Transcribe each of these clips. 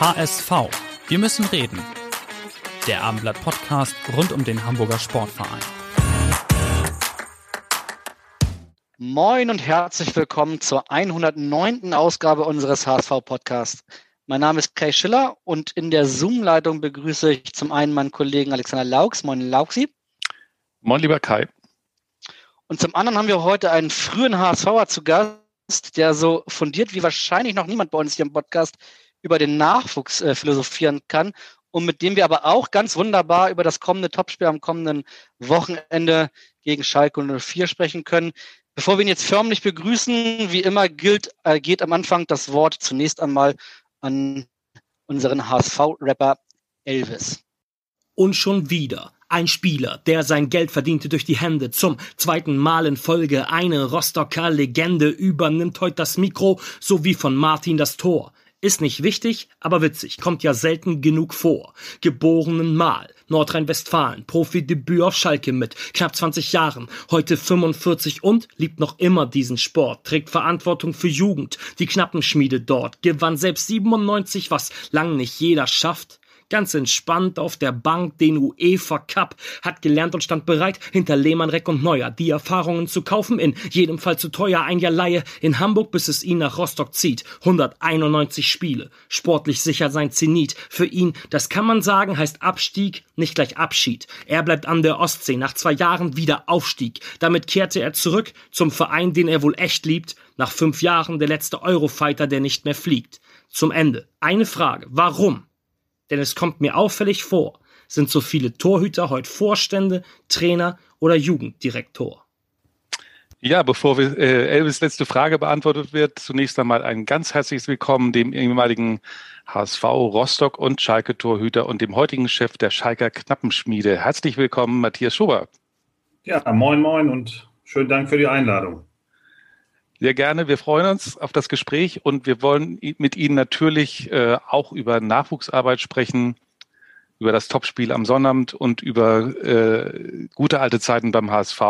HSV. Wir müssen reden. Der Abendblatt Podcast rund um den Hamburger Sportverein. Moin und herzlich willkommen zur 109. Ausgabe unseres HSV Podcasts. Mein Name ist Kai Schiller und in der Zoom-Leitung begrüße ich zum einen meinen Kollegen Alexander Laux. Moin Lauxi. Moin lieber Kai. Und zum anderen haben wir heute einen frühen HSVer zu Gast, der so fundiert wie wahrscheinlich noch niemand bei uns hier im Podcast über den Nachwuchs äh, philosophieren kann und mit dem wir aber auch ganz wunderbar über das kommende Topspiel am kommenden Wochenende gegen Schalke 04 sprechen können. Bevor wir ihn jetzt förmlich begrüßen, wie immer gilt, äh, geht am Anfang das Wort zunächst einmal an unseren HSV-Rapper Elvis. Und schon wieder ein Spieler, der sein Geld verdiente durch die Hände. Zum zweiten Mal in Folge eine Rostocker Legende übernimmt heute das Mikro sowie von Martin das Tor. Ist nicht wichtig, aber witzig, kommt ja selten genug vor. Geborenen Mal, Nordrhein-Westfalen, Profidebüt auf Schalke mit, knapp 20 Jahren, heute 45 und liebt noch immer diesen Sport, trägt Verantwortung für Jugend, die Knappenschmiede dort, gewann selbst 97, was lang nicht jeder schafft ganz entspannt auf der Bank den UEFA Cup, hat gelernt und stand bereit, hinter Lehmann, Reck und Neuer die Erfahrungen zu kaufen, in jedem Fall zu teuer, ein Jahr Laie in Hamburg, bis es ihn nach Rostock zieht. 191 Spiele, sportlich sicher sein Zenit. Für ihn, das kann man sagen, heißt Abstieg, nicht gleich Abschied. Er bleibt an der Ostsee, nach zwei Jahren wieder Aufstieg. Damit kehrte er zurück zum Verein, den er wohl echt liebt, nach fünf Jahren der letzte Eurofighter, der nicht mehr fliegt. Zum Ende. Eine Frage. Warum? Denn es kommt mir auffällig vor, sind so viele Torhüter heute Vorstände, Trainer oder Jugenddirektor. Ja, bevor wir, äh, Elvis letzte Frage beantwortet wird, zunächst einmal ein ganz herzliches Willkommen dem ehemaligen HSV Rostock und Schalke Torhüter und dem heutigen Chef der Schalker Knappenschmiede. Herzlich willkommen, Matthias Schober. Ja, moin, moin und schönen Dank für die Einladung. Sehr gerne. Wir freuen uns auf das Gespräch und wir wollen mit Ihnen natürlich äh, auch über Nachwuchsarbeit sprechen, über das Topspiel am Sonnabend und über äh, gute alte Zeiten beim HSV.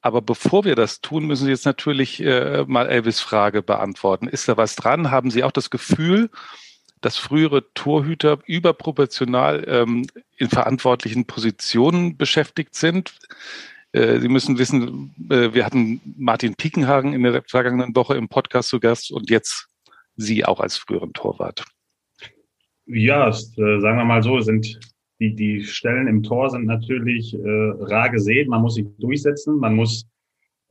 Aber bevor wir das tun, müssen Sie jetzt natürlich äh, mal Elvis Frage beantworten. Ist da was dran? Haben Sie auch das Gefühl, dass frühere Torhüter überproportional ähm, in verantwortlichen Positionen beschäftigt sind? Äh, Sie müssen wissen, äh, wir hatten Martin Piekenhagen in der vergangenen Woche im Podcast zu Gast und jetzt Sie auch als früheren Torwart. Ja, äh, sagen wir mal so, sind die, die Stellen im Tor sind natürlich äh, rar gesehen. Man muss sich durchsetzen, man muss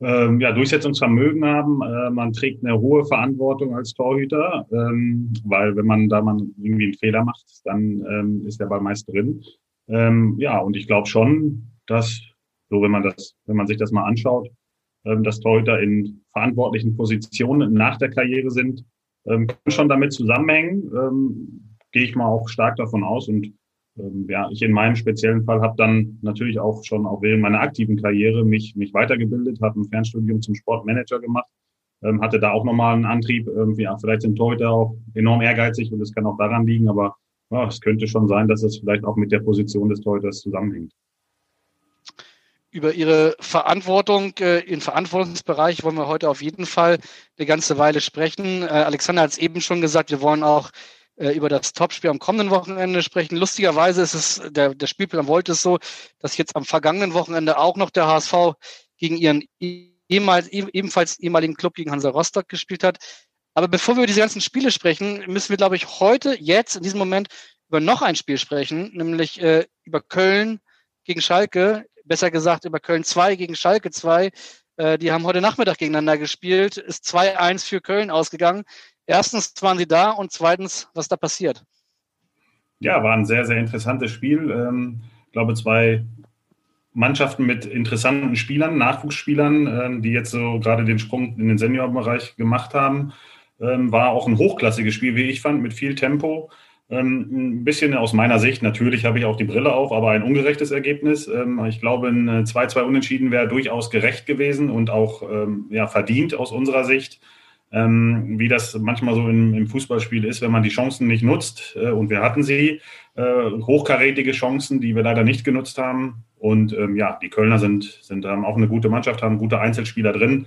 ähm, ja, Durchsetzungsvermögen haben. Äh, man trägt eine hohe Verantwortung als Torhüter, ähm, weil wenn man da man irgendwie einen Fehler macht, dann ähm, ist der Ball meist drin. Ähm, ja, und ich glaube schon, dass so, wenn man das, wenn man sich das mal anschaut, ähm, dass Torhüter in verantwortlichen Positionen nach der Karriere sind, ähm, kann schon damit zusammenhängen. Ähm, gehe ich mal auch stark davon aus. Und ähm, ja, ich in meinem speziellen Fall habe dann natürlich auch schon auch während meiner aktiven Karriere mich, mich weitergebildet, habe ein Fernstudium zum Sportmanager gemacht, ähm, hatte da auch nochmal einen Antrieb. Ähm, ja, vielleicht sind Torhüter auch enorm ehrgeizig und es kann auch daran liegen, aber ja, es könnte schon sein, dass es vielleicht auch mit der Position des Torhüters zusammenhängt über Ihre Verantwortung äh, im Verantwortungsbereich wollen wir heute auf jeden Fall eine ganze Weile sprechen. Äh, Alexander hat es eben schon gesagt, wir wollen auch äh, über das Topspiel am kommenden Wochenende sprechen. Lustigerweise ist es, der, der Spielplan wollte es so, dass jetzt am vergangenen Wochenende auch noch der HSV gegen ihren ehemals, ebenfalls ehemaligen Club gegen Hansa Rostock gespielt hat. Aber bevor wir über diese ganzen Spiele sprechen, müssen wir, glaube ich, heute, jetzt, in diesem Moment über noch ein Spiel sprechen, nämlich äh, über Köln gegen Schalke besser gesagt über Köln 2 gegen Schalke 2. Äh, die haben heute Nachmittag gegeneinander gespielt, ist 2-1 für Köln ausgegangen. Erstens waren sie da und zweitens, was da passiert? Ja, war ein sehr, sehr interessantes Spiel. Ähm, ich glaube, zwei Mannschaften mit interessanten Spielern, Nachwuchsspielern, ähm, die jetzt so gerade den Sprung in den Seniorbereich gemacht haben. Ähm, war auch ein hochklassiges Spiel, wie ich fand, mit viel Tempo. Ähm, ein bisschen aus meiner Sicht, natürlich habe ich auch die Brille auf, aber ein ungerechtes Ergebnis. Ähm, ich glaube, ein 2-2 Unentschieden wäre durchaus gerecht gewesen und auch ähm, ja, verdient aus unserer Sicht. Wie das manchmal so im, Fußballspiel ist, wenn man die Chancen nicht nutzt. Äh, und wir hatten sie, äh, hochkarätige Chancen, die wir leider nicht genutzt haben. Und ja, die Kölner sind, sind auch eine gute Mannschaft, haben gute Einzelspieler drin.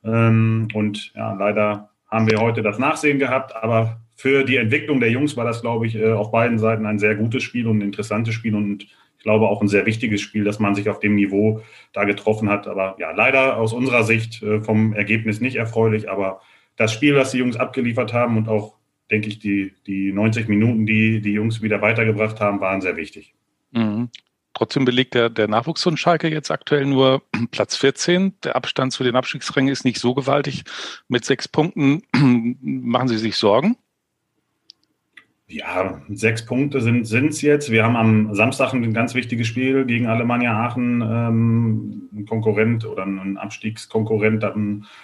Und ja, leider haben wir heute das Nachsehen gehabt, aber für die Entwicklung der Jungs war das, glaube ich, äh, auf beiden Seiten ein sehr gutes Spiel und ein interessantes Spiel und ich glaube auch ein sehr wichtiges Spiel, dass man sich auf dem Niveau da getroffen hat. Aber ja, leider aus unserer Sicht äh, vom Ergebnis nicht erfreulich, aber das Spiel, was die Jungs abgeliefert haben und auch, denke ich, die, die 90 Minuten, die die Jungs wieder weitergebracht haben, waren sehr wichtig. Mhm. Trotzdem belegt der, der Nachwuchs von Schalke jetzt aktuell nur Platz 14. Der Abstand zu den Abstiegsrängen ist nicht so gewaltig. Mit sechs Punkten machen Sie sich Sorgen? Ja, sechs Punkte sind es jetzt. Wir haben am Samstag ein ganz wichtiges Spiel gegen Alemannia Aachen, ähm, ein Konkurrent oder ein Abstiegskonkurrent. Da,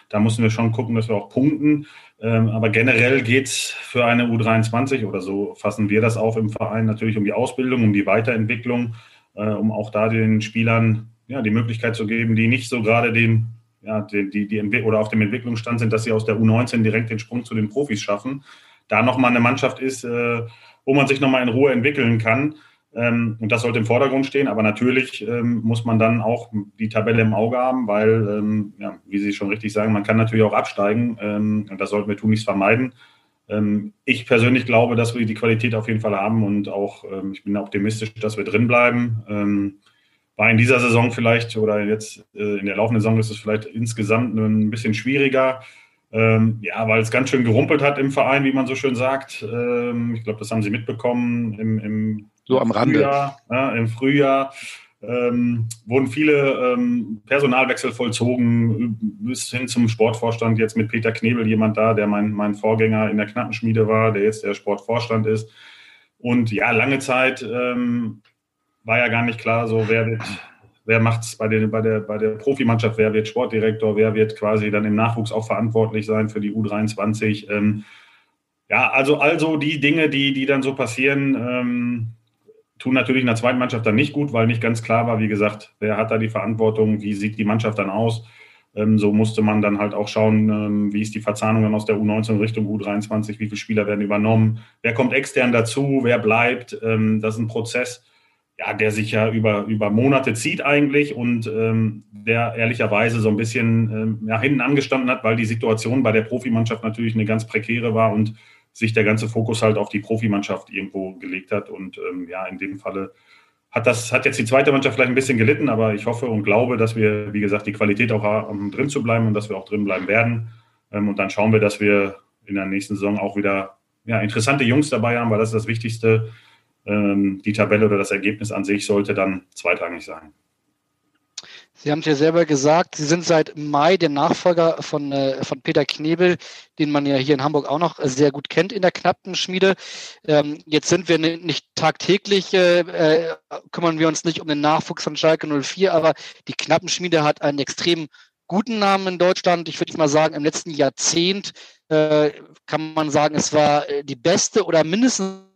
da müssen wir schon gucken, dass wir auch punkten. Ähm, aber generell geht es für eine U23 oder so fassen wir das auf im Verein natürlich um die Ausbildung, um die Weiterentwicklung, äh, um auch da den Spielern ja, die Möglichkeit zu geben, die nicht so gerade den, ja, die, die, die oder auf dem Entwicklungsstand sind, dass sie aus der U19 direkt den Sprung zu den Profis schaffen da nochmal eine Mannschaft ist, äh, wo man sich nochmal in Ruhe entwickeln kann. Ähm, und das sollte im Vordergrund stehen. Aber natürlich ähm, muss man dann auch die Tabelle im Auge haben, weil, ähm, ja, wie Sie schon richtig sagen, man kann natürlich auch absteigen. Ähm, und das sollten wir tunlichst vermeiden. Ähm, ich persönlich glaube, dass wir die Qualität auf jeden Fall haben und auch, ähm, ich bin optimistisch, dass wir drin bleiben. war in dieser Saison vielleicht oder jetzt äh, in der laufenden Saison ist es vielleicht insgesamt ein bisschen schwieriger. Ähm, ja, weil es ganz schön gerumpelt hat im Verein, wie man so schön sagt. Ähm, ich glaube, das haben Sie mitbekommen im, im so am Rande. Frühjahr. Ja, Im Frühjahr ähm, wurden viele ähm, Personalwechsel vollzogen, bis hin zum Sportvorstand. Jetzt mit Peter Knebel jemand da, der mein, mein Vorgänger in der Knappenschmiede war, der jetzt der Sportvorstand ist. Und ja, lange Zeit ähm, war ja gar nicht klar, so wer wird wer macht es bei, bei, der, bei der Profimannschaft, wer wird Sportdirektor, wer wird quasi dann im Nachwuchs auch verantwortlich sein für die U23. Ähm, ja, also, also die Dinge, die, die dann so passieren, ähm, tun natürlich in der zweiten Mannschaft dann nicht gut, weil nicht ganz klar war, wie gesagt, wer hat da die Verantwortung, wie sieht die Mannschaft dann aus. Ähm, so musste man dann halt auch schauen, ähm, wie ist die Verzahnung dann aus der U19 Richtung U23, wie viele Spieler werden übernommen, wer kommt extern dazu, wer bleibt. Ähm, das ist ein Prozess ja, der sich ja über, über Monate zieht eigentlich und ähm, der ehrlicherweise so ein bisschen ähm, ja, hinten angestanden hat, weil die Situation bei der Profimannschaft natürlich eine ganz prekäre war und sich der ganze Fokus halt auf die Profimannschaft irgendwo gelegt hat. Und ähm, ja, in dem Falle hat das, hat jetzt die zweite Mannschaft vielleicht ein bisschen gelitten, aber ich hoffe und glaube, dass wir, wie gesagt, die Qualität auch haben, drin zu bleiben und dass wir auch drin bleiben werden. Ähm, und dann schauen wir, dass wir in der nächsten Saison auch wieder ja, interessante Jungs dabei haben, weil das ist das Wichtigste ähm, die Tabelle oder das Ergebnis an sich sollte dann zweitrangig sein. Sie haben es ja selber gesagt, Sie sind seit Mai der Nachfolger von, äh, von Peter Knebel, den man ja hier in Hamburg auch noch sehr gut kennt in der Knappenschmiede. Ähm, jetzt sind wir nicht tagtäglich, äh, äh, kümmern wir uns nicht um den Nachwuchs von Schalke 04, aber die Knappenschmiede hat einen extrem guten Namen in Deutschland. Ich würde mal sagen, im letzten Jahrzehnt äh, kann man sagen, es war äh, die beste oder mindestens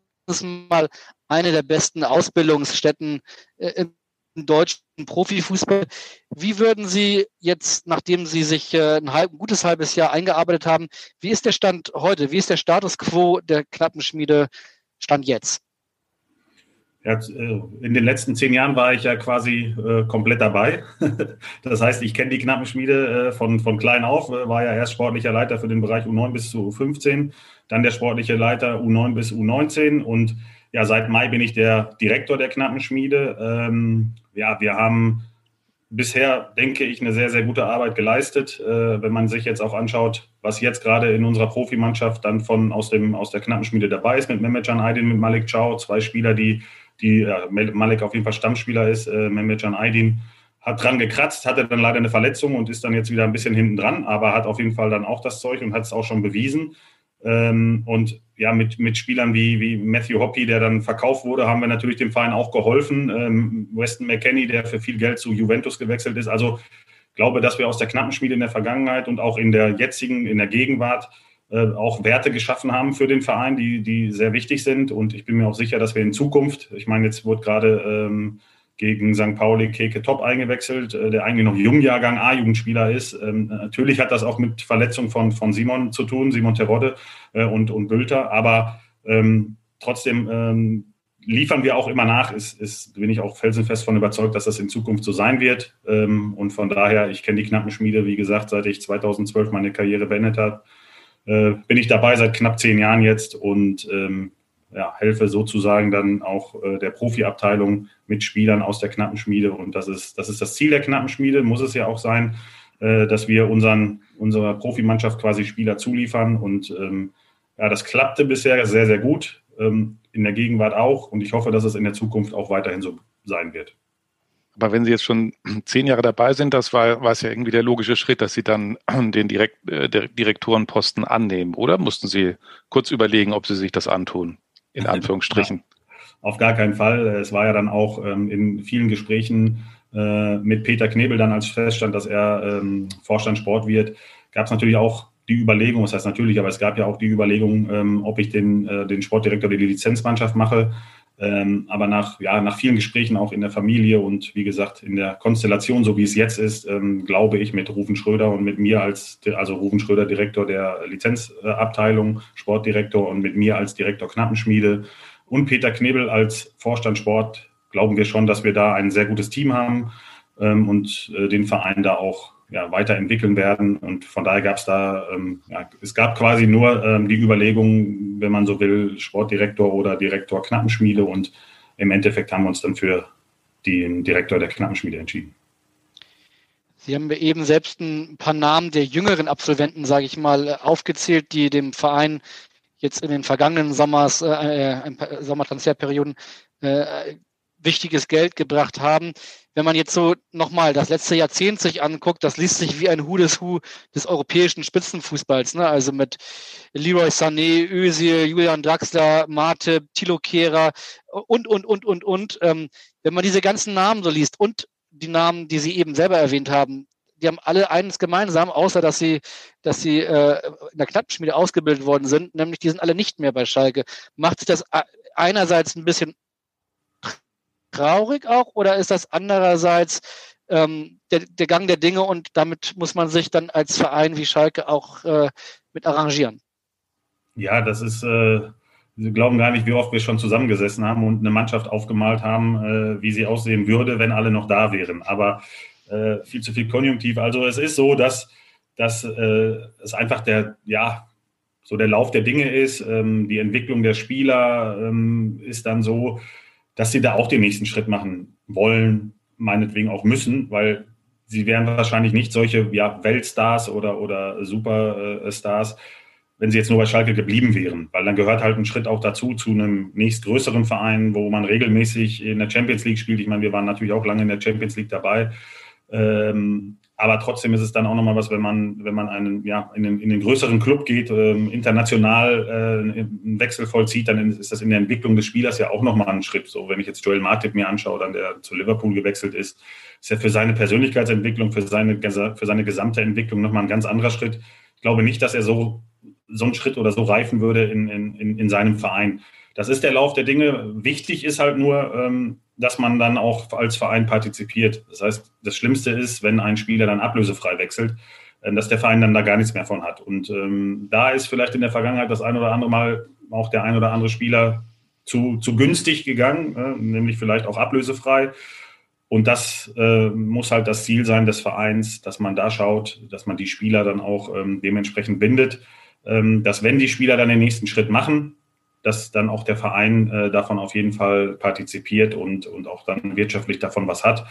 mal eine der besten Ausbildungsstätten äh, im deutschen Profifußball. Wie würden Sie jetzt, nachdem Sie sich äh, ein, halb, ein gutes halbes Jahr eingearbeitet haben, wie ist der Stand heute? Wie ist der Status quo der Knappenschmiede Stand jetzt? Äh, in den letzten zehn Jahren war ich ja quasi äh, komplett dabei. das heißt, ich kenne die Knappenschmiede äh, von, von klein auf, war ja erst sportlicher Leiter für den Bereich U9 bis zu U15, dann der sportliche Leiter U9 bis U19 und ja, seit Mai bin ich der Direktor der Knappenschmiede. Ähm, ja, wir haben bisher, denke ich, eine sehr, sehr gute Arbeit geleistet. Äh, wenn man sich jetzt auch anschaut, was jetzt gerade in unserer Profimannschaft dann von aus, dem, aus der Knappenschmiede dabei ist, mit Mehmet Can Aydin, mit Malik Chow, zwei Spieler, die, die ja, Malik auf jeden Fall Stammspieler ist, äh, Mehmet Aydin hat dran gekratzt, hatte dann leider eine Verletzung und ist dann jetzt wieder ein bisschen hinten dran, aber hat auf jeden Fall dann auch das Zeug und hat es auch schon bewiesen. Ähm, und ja, mit, mit Spielern wie, wie Matthew Hoppy, der dann verkauft wurde, haben wir natürlich dem Verein auch geholfen. Ähm, Weston McKenney, der für viel Geld zu Juventus gewechselt ist. Also glaube, dass wir aus der Knappenschmiede in der Vergangenheit und auch in der jetzigen, in der Gegenwart äh, auch Werte geschaffen haben für den Verein, die, die sehr wichtig sind. Und ich bin mir auch sicher, dass wir in Zukunft, ich meine, jetzt wurde gerade ähm, gegen St. Pauli Keke Top eingewechselt, äh, der eigentlich noch Jungjahrgang A-Jugendspieler ist. Ähm, natürlich hat das auch mit Verletzung von, von Simon zu tun, Simon Terodde äh, und, und Bülter, aber ähm, trotzdem ähm, liefern wir auch immer nach, ist, ist, bin ich auch felsenfest von überzeugt, dass das in Zukunft so sein wird. Ähm, und von daher, ich kenne die Knappenschmiede, wie gesagt, seit ich 2012 meine Karriere beendet habe, äh, bin ich dabei seit knapp zehn Jahren jetzt und ähm, ja, helfe sozusagen dann auch äh, der Profiabteilung mit Spielern aus der Knappenschmiede. Und das ist, das ist das Ziel der Knappenschmiede, muss es ja auch sein, äh, dass wir unseren, unserer Profimannschaft quasi Spieler zuliefern. Und ähm, ja, das klappte bisher sehr, sehr gut. Ähm, in der Gegenwart auch. Und ich hoffe, dass es in der Zukunft auch weiterhin so sein wird. Aber wenn Sie jetzt schon zehn Jahre dabei sind, das war, war es ja irgendwie der logische Schritt, dass Sie dann den Direkt, äh, Direktorenposten annehmen, oder? Mussten Sie kurz überlegen, ob Sie sich das antun, in Anführungsstrichen? Auf gar keinen Fall. Es war ja dann auch ähm, in vielen Gesprächen äh, mit Peter Knebel dann, als feststand, dass er ähm, Vorstand Sport wird, gab es natürlich auch die Überlegung, das heißt natürlich, aber es gab ja auch die Überlegung, ähm, ob ich den, äh, den Sportdirektor der Lizenzmannschaft mache. Ähm, aber nach, ja, nach vielen Gesprächen auch in der Familie und wie gesagt in der Konstellation, so wie es jetzt ist, ähm, glaube ich mit Rufen Schröder und mit mir als, also Rufen Schröder, Direktor der Lizenzabteilung, Sportdirektor und mit mir als Direktor Knappenschmiede und Peter Knebel als Vorstand Sport, glauben wir schon, dass wir da ein sehr gutes Team haben ähm, und äh, den Verein da auch ja, weiterentwickeln werden. Und von daher gab es da, ähm, ja, es gab quasi nur ähm, die Überlegung, wenn man so will, Sportdirektor oder Direktor Knappenschmiede. Und im Endeffekt haben wir uns dann für den Direktor der Knappenschmiede entschieden. Sie haben mir eben selbst ein paar Namen der jüngeren Absolventen, sage ich mal, aufgezählt, die dem Verein jetzt in den vergangenen Sommers, äh, äh Sommertransferperioden äh, wichtiges Geld gebracht haben wenn man jetzt so nochmal das letzte Jahrzehnt sich anguckt, das liest sich wie ein Hu des Hu des europäischen Spitzenfußballs, ne? Also mit Leroy Sané, Özil, Julian Draxler, Mate, Tilo Kehrer und, und, und, und, und. Ähm, wenn man diese ganzen Namen so liest und die Namen, die Sie eben selber erwähnt haben, die haben alle eines gemeinsam, außer dass sie, dass sie äh, in der Knappenschmiede ausgebildet worden sind, nämlich die sind alle nicht mehr bei Schalke. Macht sich das einerseits ein bisschen traurig auch oder ist das andererseits ähm, der, der, Gang der Dinge und damit muss man sich dann als Verein wie Schalke auch äh, mit arrangieren? Ja, das ist, äh, Sie glauben gar nicht, wie oft wir schon zusammengesessen haben und eine Mannschaft aufgemalt haben, äh, wie sie aussehen würde, wenn alle noch da wären. Aber äh, viel zu viel Konjunktiv. Also es ist so, dass, dass äh, es einfach der, ja, so der Lauf der Dinge ist. Ähm, die Entwicklung der Spieler ähm, ist dann so, dass sie da auch den nächsten Schritt machen wollen, meinetwegen auch müssen, weil sie wären wahrscheinlich nicht solche ja, Weltstars oder, oder Superstars, wenn sie jetzt nur bei Schalke geblieben wären, weil dann gehört halt ein Schritt auch dazu zu einem nächstgrößeren Verein, wo man regelmäßig in der Champions League spielt. Ich meine, wir waren natürlich auch lange in der Champions League dabei. Ähm, aber trotzdem ist es dann auch nochmal was, wenn man, wenn man einen, ja, in den, in den größeren Club geht, ähm, international äh, einen Wechsel vollzieht, dann ist das in der Entwicklung des Spielers ja auch nochmal ein Schritt. So, wenn ich jetzt Joel Martip mir anschaue, dann der zu Liverpool gewechselt ist, ist ja für seine Persönlichkeitsentwicklung, für seine, für seine gesamte Entwicklung nochmal ein ganz anderer Schritt. Ich glaube nicht, dass er so, so einen Schritt oder so reifen würde in, in, in seinem Verein. Das ist der Lauf der Dinge. Wichtig ist halt nur, ähm, dass man dann auch als Verein partizipiert. Das heißt, das Schlimmste ist, wenn ein Spieler dann ablösefrei wechselt, äh, dass der Verein dann da gar nichts mehr von hat. Und ähm, da ist vielleicht in der Vergangenheit das ein oder andere Mal auch der ein oder andere Spieler zu, zu günstig gegangen, äh, nämlich vielleicht auch ablösefrei. Und das äh, muss halt das Ziel sein des Vereins, dass man da schaut, dass man die Spieler dann auch ähm, dementsprechend bindet, ähm, dass wenn die Spieler dann den nächsten Schritt machen, dass dann auch der Verein äh, davon auf jeden Fall partizipiert und, und auch dann wirtschaftlich davon was hat.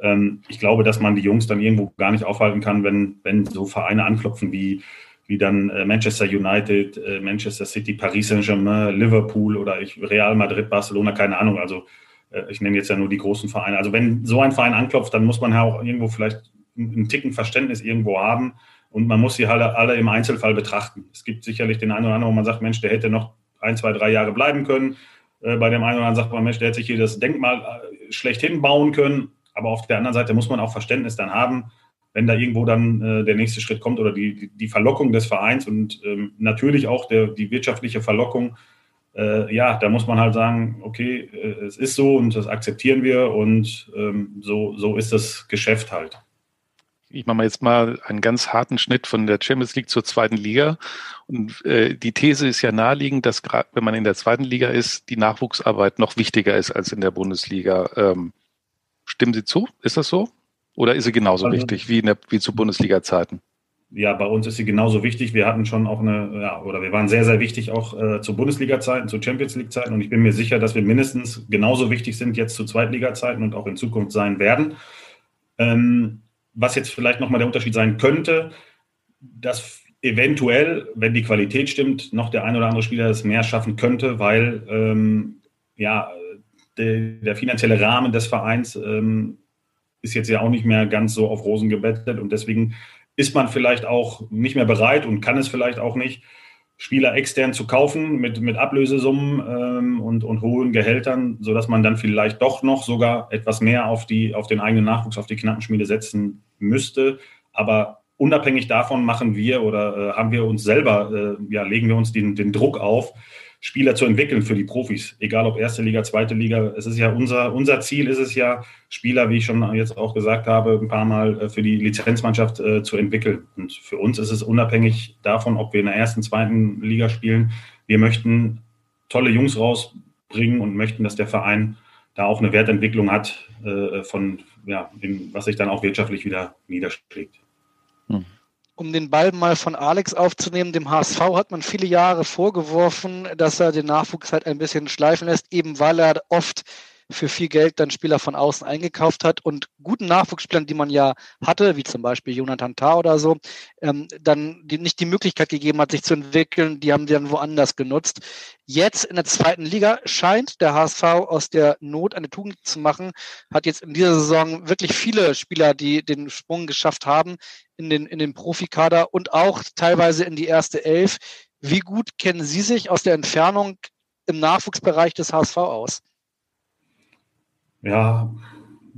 Ähm, ich glaube, dass man die Jungs dann irgendwo gar nicht aufhalten kann, wenn, wenn so Vereine anklopfen wie, wie dann äh, Manchester United, äh, Manchester City, Paris Saint-Germain, Liverpool oder ich, Real Madrid, Barcelona, keine Ahnung. Also äh, ich nenne jetzt ja nur die großen Vereine. Also wenn so ein Verein anklopft, dann muss man ja auch irgendwo vielleicht einen Ticken Verständnis irgendwo haben. Und man muss sie alle, alle im Einzelfall betrachten. Es gibt sicherlich den einen oder anderen, wo man sagt, Mensch, der hätte noch ein, zwei, drei Jahre bleiben können. Äh, bei dem einen oder anderen sagt man, Mensch, der hätte sich hier das Denkmal äh, schlechthin bauen können. Aber auf der anderen Seite muss man auch Verständnis dann haben, wenn da irgendwo dann äh, der nächste Schritt kommt oder die, die Verlockung des Vereins und ähm, natürlich auch der, die wirtschaftliche Verlockung, ja, da muss man halt sagen, okay, es ist so und das akzeptieren wir und ähm, so, so ist das Geschäft halt. Ich mache mal jetzt mal einen ganz harten Schnitt von der Champions League zur zweiten Liga. Und äh, die These ist ja naheliegend, dass gerade wenn man in der zweiten Liga ist, die Nachwuchsarbeit noch wichtiger ist als in der Bundesliga. Ähm, stimmen Sie zu? Ist das so? Oder ist sie genauso also, wichtig wie, in der, wie zu Bundesliga-Zeiten? Ja, bei uns ist sie genauso wichtig. Wir hatten schon auch eine, ja, oder wir waren sehr, sehr wichtig auch äh, zu Bundesliga-Zeiten, zu Champions League-Zeiten. Und ich bin mir sicher, dass wir mindestens genauso wichtig sind jetzt zu Zweitliga-Zeiten und auch in Zukunft sein werden. Ähm, was jetzt vielleicht nochmal der Unterschied sein könnte, dass eventuell, wenn die Qualität stimmt, noch der ein oder andere Spieler es mehr schaffen könnte, weil ähm, ja, de, der finanzielle Rahmen des Vereins ähm, ist jetzt ja auch nicht mehr ganz so auf Rosen gebettet und deswegen ist man vielleicht auch nicht mehr bereit und kann es vielleicht auch nicht, Spieler extern zu kaufen mit, mit Ablösesummen ähm, und, und hohen Gehältern, sodass man dann vielleicht doch noch sogar etwas mehr auf, die, auf den eigenen Nachwuchs, auf die Knappenschmiede setzen müsste. Aber unabhängig davon machen wir oder äh, haben wir uns selber, äh, ja, legen wir uns den, den Druck auf, Spieler zu entwickeln für die Profis, egal ob erste Liga, zweite Liga. Es ist ja unser, unser Ziel ist es ja, Spieler, wie ich schon jetzt auch gesagt habe, ein paar Mal äh, für die Lizenzmannschaft äh, zu entwickeln. Und für uns ist es unabhängig davon, ob wir in der ersten, zweiten Liga spielen. Wir möchten tolle Jungs rausbringen und möchten, dass der Verein da auch eine Wertentwicklung hat, äh, von, ja, dem, was sich dann auch wirtschaftlich wieder niederschlägt. Hm um den Ball mal von Alex aufzunehmen, dem HSV hat man viele Jahre vorgeworfen, dass er den Nachwuchs halt ein bisschen schleifen lässt, eben weil er oft für viel Geld dann Spieler von außen eingekauft hat und guten Nachwuchsspielern, die man ja hatte, wie zum Beispiel Jonathan Tah oder so, ähm, dann die, nicht die Möglichkeit gegeben hat, sich zu entwickeln, die haben die dann woanders genutzt. Jetzt in der zweiten Liga scheint der HSV aus der Not eine Tugend zu machen, hat jetzt in dieser Saison wirklich viele Spieler, die den Sprung geschafft haben in den, in den Profikader und auch teilweise in die erste Elf. Wie gut kennen Sie sich aus der Entfernung im Nachwuchsbereich des HSV aus? Ja,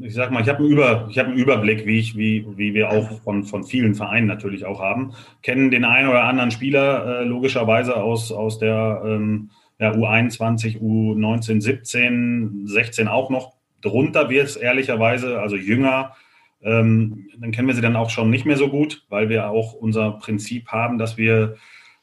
ich sag mal, ich habe einen, Über, hab einen Überblick, wie, ich, wie, wie wir auch von, von vielen Vereinen natürlich auch haben. Kennen den einen oder anderen Spieler äh, logischerweise aus, aus der ähm, ja, U21, U19, 17, 16 auch noch. Drunter wird es ehrlicherweise, also jünger, ähm, dann kennen wir sie dann auch schon nicht mehr so gut, weil wir auch unser Prinzip haben, dass wir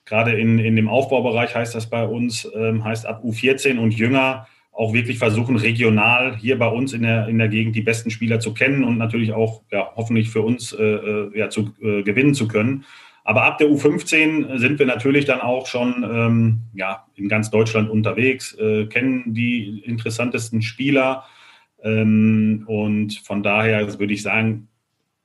gerade in, in dem Aufbaubereich heißt das bei uns, ähm, heißt ab U14 und jünger auch wirklich versuchen, regional hier bei uns in der, in der Gegend die besten Spieler zu kennen und natürlich auch ja, hoffentlich für uns äh, äh ja, zu äh, gewinnen zu können. Aber ab der U15 sind wir natürlich dann auch schon ähm, ja, in ganz Deutschland unterwegs, äh, kennen die interessantesten Spieler. Ähm, und von daher würde ich sagen,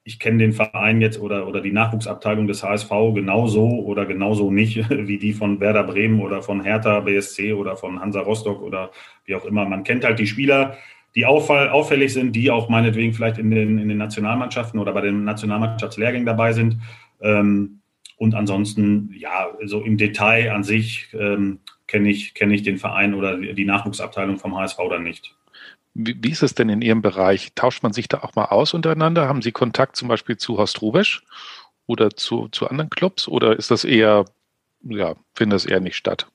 ich kenne den Verein jetzt oder, oder die Nachwuchsabteilung des HSV genauso oder genauso nicht wie die von Werder Bremen oder von Hertha BSC oder von Hansa Rostock oder wie auch immer. Man kennt halt die Spieler, die auffall, auffällig sind, die auch meinetwegen vielleicht in den, in den Nationalmannschaften oder bei den Nationalmannschaftslehrgängen dabei sind. Ähm, und ansonsten, ja, so im Detail an sich ähm, kenne ich, kenn ich den Verein oder die Nachwuchsabteilung vom HSV dann nicht. Wie, wie, ist es denn in Ihrem Bereich? Tauscht man sich da auch mal aus untereinander? Haben Sie Kontakt zum Beispiel zu Horst Rubesch oder zu, zu anderen Clubs? Oder ist das eher, ja, findet das eher nicht statt?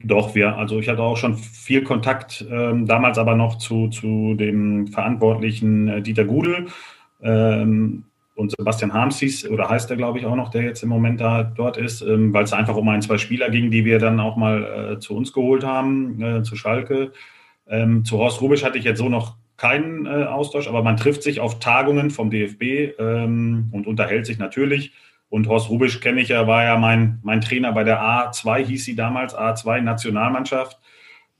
Doch, wir, also ich hatte auch schon viel Kontakt, ähm, damals aber noch zu, zu dem Verantwortlichen äh, Dieter Gudel ähm, und Sebastian Harms hieß, oder heißt er, glaube ich, auch noch, der jetzt im Moment da dort ist, ähm, weil es einfach um ein, zwei Spieler ging, die wir dann auch mal äh, zu uns geholt haben, äh, zu Schalke. Ähm, zu Horst Rubisch hatte ich jetzt so noch keinen äh, Austausch, aber man trifft sich auf Tagungen vom DFB ähm, und unterhält sich natürlich. Und Horst Rubisch kenne ich ja, war ja mein, mein Trainer bei der A2, hieß sie damals, A2 Nationalmannschaft.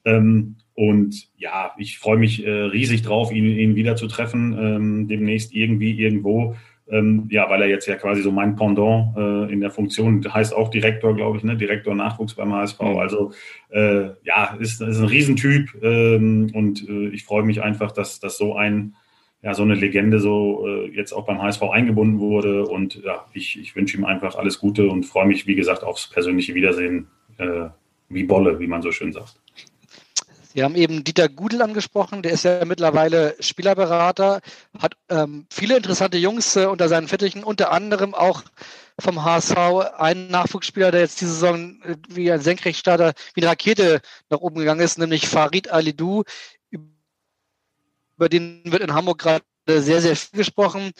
Ähm, und ja, ich freue mich äh, riesig drauf, ihn, ihn wieder zu treffen, ähm, demnächst irgendwie irgendwo. Ähm, ja, weil er jetzt ja quasi so mein Pendant äh, in der Funktion heißt auch Direktor, glaube ich, ne? Direktor Nachwuchs beim HSV. Mhm. Also äh, ja, ist, ist ein Riesentyp ähm, und äh, ich freue mich einfach, dass, dass so ein ja, so eine Legende so äh, jetzt auch beim HSV eingebunden wurde und ja, ich, ich wünsche ihm einfach alles Gute und freue mich, wie gesagt, aufs persönliche Wiedersehen äh, wie Bolle, wie man so schön sagt. Sie haben eben Dieter Gudel angesprochen, der ist ja mittlerweile Spielerberater, hat ähm, viele interessante Jungs äh, unter seinen Fittichen, unter anderem auch vom HSV einen Nachwuchsspieler, der jetzt diese Saison äh, wie ein Senkrechtstarter, wie eine Rakete nach oben gegangen ist, nämlich Farid Alidou. Über den wird in Hamburg gerade sehr, sehr viel gesprochen.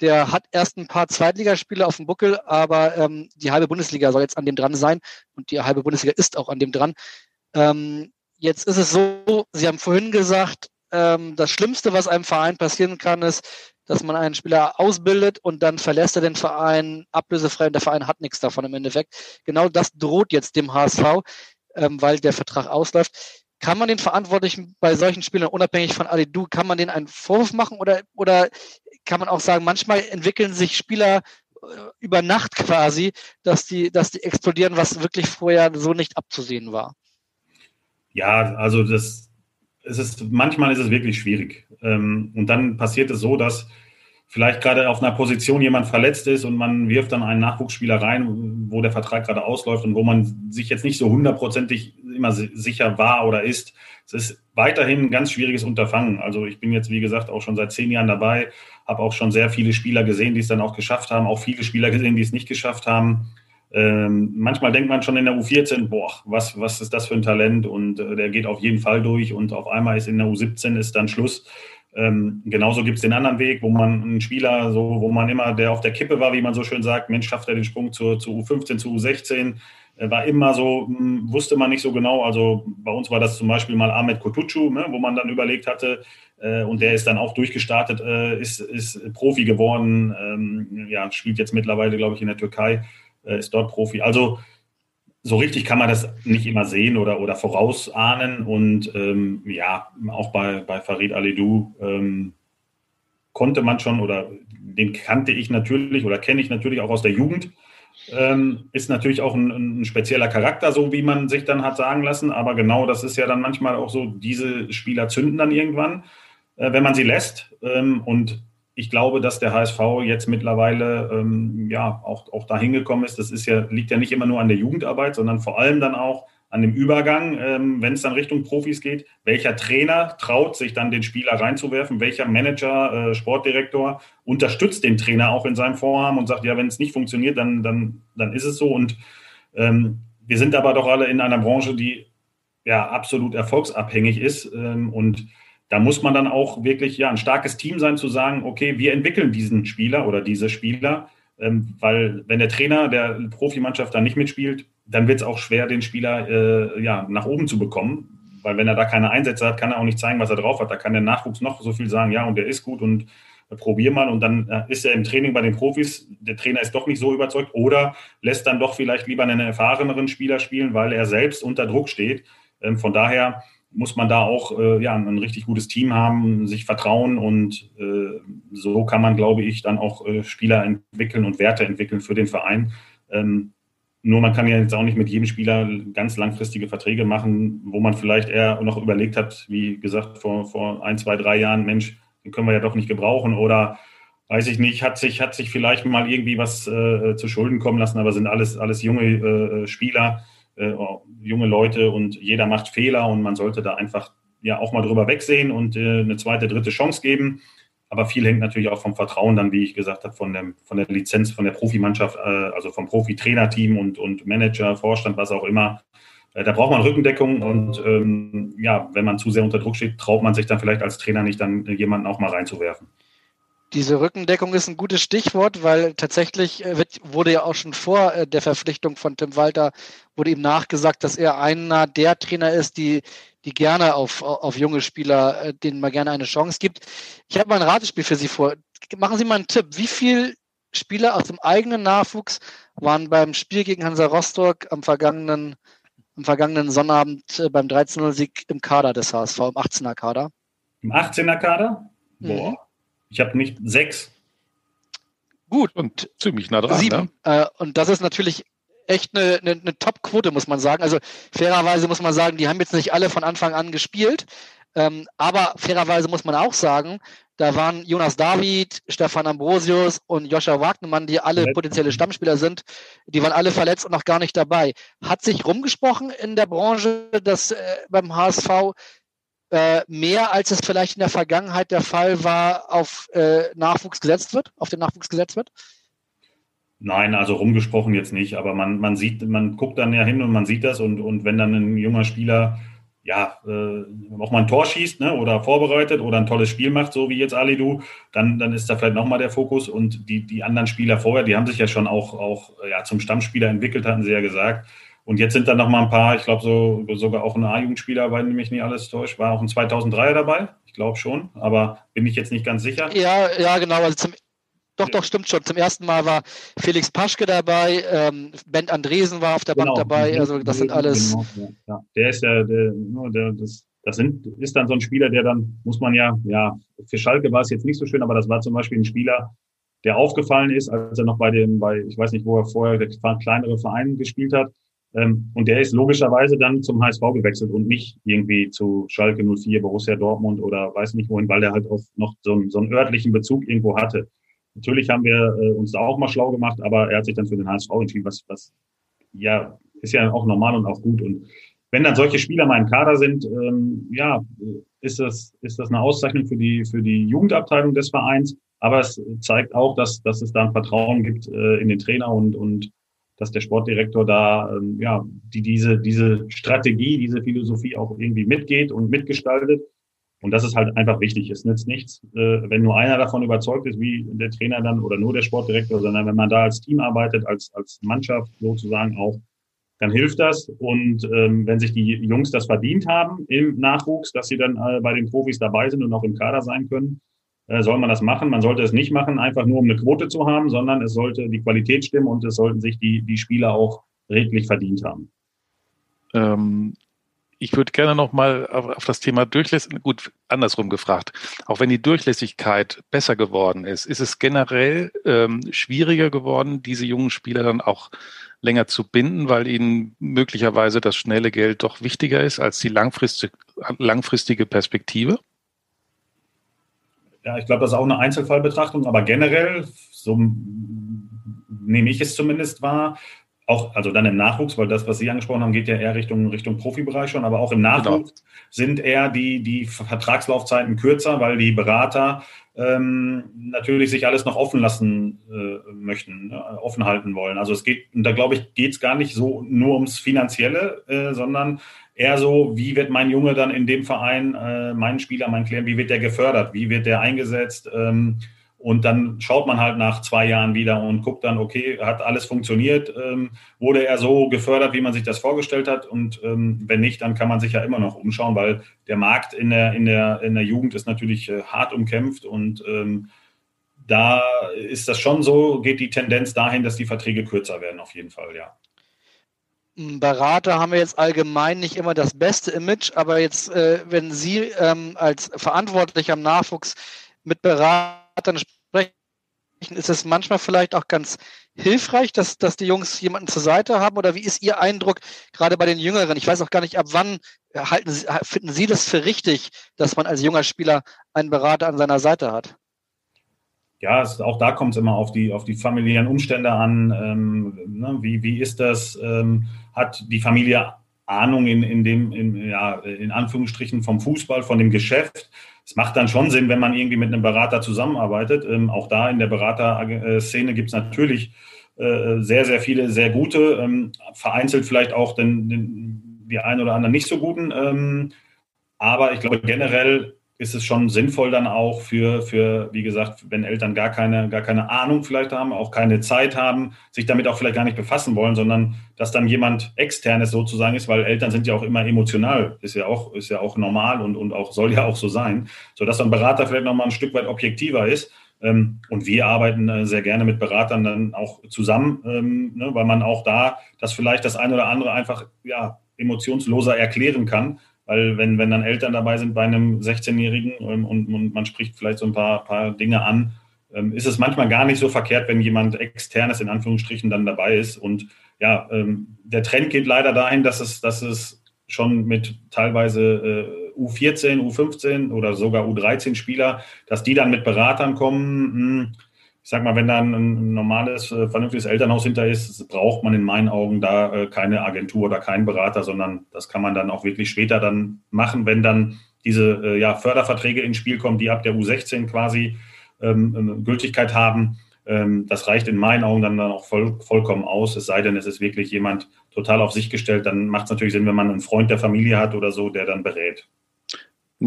Der hat erst ein paar Zweitligaspiele auf dem Buckel, aber ähm, die halbe Bundesliga soll jetzt an dem dran sein und die halbe Bundesliga ist auch an dem dran. Ähm, Jetzt ist es so, Sie haben vorhin gesagt, ähm, das Schlimmste, was einem Verein passieren kann, ist, dass man einen Spieler ausbildet und dann verlässt er den Verein ablösefrei und der Verein hat nichts davon im Endeffekt. Genau das droht jetzt dem HSV, ähm, weil der Vertrag ausläuft. Kann man den Verantwortlichen bei solchen Spielern, unabhängig von Alidu, kann man denen einen Vorwurf machen oder, oder kann man auch sagen, manchmal entwickeln sich Spieler äh, über Nacht quasi, dass die, dass die explodieren, was wirklich vorher so nicht abzusehen war? Ja, also das, es ist, manchmal ist es wirklich schwierig. Ähm, und dann passiert es so, dass vielleicht gerade auf einer Position jemand verletzt ist und man wirft dann einen Nachwuchsspieler rein, wo der Vertrag gerade ausläuft und wo man sich jetzt nicht so hundertprozentig immer sicher war oder ist. Es ist weiterhin ein ganz schwieriges Unterfangen. Also ich bin jetzt, wie gesagt, auch schon seit zehn Jahren dabei, habe auch schon sehr viele Spieler gesehen, die es dann auch geschafft haben, auch viele Spieler gesehen, die es nicht geschafft haben. Ähm, manchmal denkt man schon in der U14, boah, was, was ist das für ein Talent? Und äh, der geht auf jeden Fall durch. Und auf einmal ist in der U17 ist dann Schluss. Ähm, genauso gibt es den anderen Weg, wo man einen Spieler, so, wo man immer, der auf der Kippe war, wie man so schön sagt, Mensch, schafft er den Sprung zur, zur U15, zur U16, äh, war immer so, mh, hm, wusste man nicht so genau. Also bei uns war das zum Beispiel mal Ahmed Kotucu, ne, wo man dann überlegt hatte, äh, und der ist dann auch durchgestartet, äh, ist, ist Profi geworden, ähm, ja, spielt jetzt mittlerweile, glaube ich, in der Türkei ist dort Profi. Also so richtig kann man das nicht immer sehen oder, oder vorausahnen. Und ähm, ja, auch bei, bei Farid Alidou ähm, konnte man schon oder den kannte ich natürlich oder kenne ich natürlich auch aus der Jugend. Ähm, ist natürlich auch ein, ein, spezieller Charakter, so wie man sich dann hat sagen lassen. Aber genau das ist ja dann manchmal auch so, diese Spieler zünden dann irgendwann, äh, wenn man sie lässt. Ähm, und ich glaube, dass der HSV jetzt mittlerweile ähm, ja auch, auch dahin gekommen ist. Das ist ja, liegt ja nicht immer nur an der Jugendarbeit, sondern vor allem dann auch an dem Übergang, ähm, wenn es dann Richtung Profis geht. Welcher Trainer traut sich dann den Spieler reinzuwerfen? Welcher Manager, äh, Sportdirektor unterstützt den Trainer auch in seinem Vorhaben und sagt, ja, wenn es nicht funktioniert, dann, dann, dann ist es so. Und ähm, wir sind aber doch alle in einer Branche, die ja absolut erfolgsabhängig ist ähm, und da muss man dann auch wirklich ja ein starkes Team sein, zu sagen, okay, wir entwickeln diesen Spieler oder diese Spieler, ähm, weil wenn der Trainer der Profimannschaft da nicht mitspielt, dann wird es auch schwer, den Spieler äh, ja nach oben zu bekommen, weil wenn er da keine Einsätze hat, kann er auch nicht zeigen, was er drauf hat. Da kann der Nachwuchs noch so viel sagen, ja, und der ist gut und äh, probier mal und dann äh, ist er im Training bei den Profis, der Trainer ist doch nicht so überzeugt oder lässt dann doch vielleicht lieber einen erfahreneren Spieler spielen, weil er selbst unter Druck steht. Ähm, von daher muss man da auch äh, ja, ein richtig gutes Team haben, sich vertrauen und äh, so kann man, glaube ich, dann auch äh, Spieler entwickeln und Werte entwickeln für den Verein. Ähm, nur man kann ja jetzt auch nicht mit jedem Spieler ganz langfristige Verträge machen, wo man vielleicht eher noch überlegt hat, wie gesagt, vor, vor ein, zwei, drei Jahren, Mensch, den können wir ja doch nicht gebrauchen oder weiß ich nicht, hat sich, hat sich vielleicht mal irgendwie was äh, zu Schulden kommen lassen, aber sind alles, alles junge äh, Spieler äh, junge Leute und jeder macht Fehler und man sollte da einfach ja auch mal drüber wegsehen und äh, eine zweite, dritte Chance geben. Aber viel hängt natürlich auch vom Vertrauen dann, wie ich gesagt habe, von, dem, von der Lizenz, von der Profimannschaft, äh, also vom Profi-Trainerteam und, und Manager, Vorstand, was auch immer. Äh, da braucht man Rückendeckung und ähm, ja, wenn man zu sehr unter Druck steht, traut man sich dann vielleicht als Trainer nicht, dann jemanden auch mal reinzuwerfen. Diese Rückendeckung ist ein gutes Stichwort, weil tatsächlich äh, wird, wurde ja auch schon vor äh, der Verpflichtung von Tim Walter, wurde ihm nachgesagt, dass er einer der Trainer ist, die, die gerne auf, auf junge Spieler, äh, denen man gerne eine Chance gibt. Ich habe mal ein Ratespiel für Sie vor. Machen Sie mal einen Tipp. Wie viele Spieler aus dem eigenen Nachwuchs waren beim Spiel gegen Hansa Rostock am vergangenen, am vergangenen Sonnabend beim 13-0-Sieg im Kader des HSV, im 18er Kader? Im 18er Kader? Boah. Mhm. Ich habe nicht sechs. Gut. Und ziemlich nah dran. Sieben. Ne? Äh, und das ist natürlich echt eine, eine, eine Top-Quote, muss man sagen. Also fairerweise muss man sagen, die haben jetzt nicht alle von Anfang an gespielt. Ähm, aber fairerweise muss man auch sagen, da waren Jonas David, Stefan Ambrosius und Joscha Wagnermann, die alle potenzielle Stammspieler sind, die waren alle verletzt und noch gar nicht dabei. Hat sich rumgesprochen in der Branche, dass äh, beim HSV äh, mehr als es vielleicht in der Vergangenheit der Fall war, auf äh, Nachwuchs gesetzt wird, auf den Nachwuchs gesetzt wird? Nein, also rumgesprochen jetzt nicht, aber man, man sieht, man guckt dann ja hin und man sieht das und, und wenn dann ein junger Spieler ja, äh, auch mal ein Tor schießt ne, oder vorbereitet oder ein tolles Spiel macht, so wie jetzt Alidu, dann, dann ist da vielleicht nochmal der Fokus. Und die, die anderen Spieler vorher, die haben sich ja schon auch, auch ja, zum Stammspieler entwickelt, hatten sie ja gesagt. Und jetzt sind da nochmal ein paar, ich glaube so, sogar auch ein A-Jugendspieler, weil nämlich nicht alles täuscht, war auch ein 2003er dabei, ich glaube schon, aber bin ich jetzt nicht ganz sicher. Ja, ja, genau. Also zum, doch, doch, stimmt schon. Zum ersten Mal war Felix Paschke dabei, ähm, Ben Andresen war auf der genau. Bank dabei. Also das sind alles. Genau, ja. Der ist ja, der, der, das, das sind, ist dann so ein Spieler, der dann, muss man ja, ja, für Schalke war es jetzt nicht so schön, aber das war zum Beispiel ein Spieler, der aufgefallen ist, als er noch bei dem, bei, ich weiß nicht, wo er vorher der kleinere Verein gespielt hat. Ähm, und der ist logischerweise dann zum HSV gewechselt und nicht irgendwie zu Schalke 04, Borussia Dortmund oder weiß nicht wohin, weil der halt auch noch so einen, so einen örtlichen Bezug irgendwo hatte. Natürlich haben wir äh, uns da auch mal schlau gemacht, aber er hat sich dann für den HSV entschieden, was, was ja, ist ja auch normal und auch gut. Und wenn dann solche Spieler mal im Kader sind, ähm, ja, ist das, ist das eine Auszeichnung für die, für die Jugendabteilung des Vereins. Aber es zeigt auch, dass, dass es da ein Vertrauen gibt äh, in den Trainer und, und dass der Sportdirektor da, ähm, ja, die diese, diese Strategie, diese Philosophie auch irgendwie mitgeht und mitgestaltet. Und das ist halt einfach wichtig. Es nützt nichts, äh, wenn nur einer davon überzeugt ist, wie der Trainer dann oder nur der Sportdirektor, sondern wenn man da als Team arbeitet, als, als Mannschaft sozusagen auch, dann hilft das. Und ähm, wenn sich die Jungs das verdient haben im Nachwuchs, dass sie dann äh, bei den Profis dabei sind und auch im Kader sein können, soll man das machen. Man sollte es nicht machen, einfach nur um eine Quote zu haben, sondern es sollte die Qualität stimmen und es sollten sich die, die Spieler auch redlich verdient haben. Ähm, ich würde gerne noch mal auf, auf das Thema Durchlässigkeit, gut, andersrum gefragt. Auch wenn die Durchlässigkeit besser geworden ist, ist es generell ähm, schwieriger geworden, diese jungen Spieler dann auch länger zu binden, weil ihnen möglicherweise das schnelle Geld doch wichtiger ist als die langfristige, langfristige Perspektive? Ja, ich glaube, das ist auch eine Einzelfallbetrachtung, aber generell, so nehme ich es zumindest wahr, auch, also dann im Nachwuchs, weil das, was Sie angesprochen haben, geht ja eher Richtung, Richtung Profibereich schon, aber auch im Nachwuchs genau. sind eher die, die Vertragslaufzeiten kürzer, weil die Berater ähm, natürlich sich alles noch offen lassen äh, möchten, äh, offen halten wollen. Also es geht, und da glaube ich, geht es gar nicht so nur ums Finanzielle, äh, sondern eher so, wie wird mein Junge dann in dem Verein, äh, mein Spieler, mein Klient, wie wird der gefördert, wie wird der eingesetzt? Ähm, und dann schaut man halt nach zwei Jahren wieder und guckt dann, okay, hat alles funktioniert? Ähm, wurde er so gefördert, wie man sich das vorgestellt hat? Und ähm, wenn nicht, dann kann man sich ja immer noch umschauen, weil der Markt in der, in der, in der Jugend ist natürlich äh, hart umkämpft und ähm, da ist das schon so, geht die Tendenz dahin, dass die Verträge kürzer werden, auf jeden Fall, ja. Berater haben wir jetzt allgemein nicht immer das beste Image, aber jetzt, äh, wenn Sie ähm, als Verantwortlicher am Nachwuchs mit Beratern sprechen, ist es manchmal vielleicht auch ganz hilfreich, dass, dass die Jungs jemanden zur Seite haben? Oder wie ist Ihr Eindruck gerade bei den Jüngeren? Ich weiß auch gar nicht, ab wann halten Sie, finden Sie das für richtig, dass man als junger Spieler einen Berater an seiner Seite hat? Ja, es, auch da kommt es immer auf die, auf die familiären Umstände an. Ähm, ne, wie, wie ist das? Ähm, hat die Familie Ahnung in, in dem, in, ja, in Anführungsstrichen vom Fußball, von dem Geschäft? es macht dann schon Sinn, wenn man irgendwie mit einem Berater zusammenarbeitet. Ähm, auch da in der Beraterszene gibt es natürlich äh, sehr, sehr viele sehr gute, ähm, vereinzelt vielleicht auch den, den, die einen oder anderen nicht so guten. Ähm, aber ich glaube, generell ist es schon sinnvoll dann auch für, für, wie gesagt, wenn Eltern gar keine, gar keine Ahnung vielleicht haben, auch keine Zeit haben, sich damit auch vielleicht gar nicht befassen wollen, sondern dass dann jemand externes sozusagen ist, weil Eltern sind ja auch immer emotional, ist ja auch, ist ja auch normal und, und auch, soll ja auch so sein, sodass ein Berater vielleicht nochmal ein Stück weit objektiver ist. Ähm, und wir arbeiten äh, sehr gerne mit Beratern dann auch zusammen, ähm, ne, weil man auch da das vielleicht das eine oder andere einfach, ja, emotionsloser erklären kann, weil wenn, wenn dann Eltern dabei sind bei einem 16-Jährigen und, und, man spricht vielleicht so ein paar, paar Dinge an, ähm, ist es manchmal gar nicht so verkehrt, wenn jemand externes in Anführungsstrichen dann dabei ist. Und ja, ähm, der Trend geht leider dahin, dass es, dass es schon mit teilweise äh, U14, U15 oder sogar U13 Spieler, dass die dann mit Beratern kommen. Mh, hm, ich sag mal, wenn da ein, normales, äh, vernünftiges Elternhaus hinter ist, braucht man in meinen Augen da äh, keine Agentur oder keinen Berater, sondern das kann man dann auch wirklich später dann machen, wenn dann diese äh, ja, Förderverträge ins Spiel kommen, die ab der U16 quasi ähm, Gültigkeit haben. Ähm, das reicht in meinen Augen dann, dann auch voll, vollkommen aus. Es sei denn, es ist wirklich jemand total auf sich gestellt. Dann macht es natürlich Sinn, wenn man einen Freund der Familie hat oder so, der dann berät.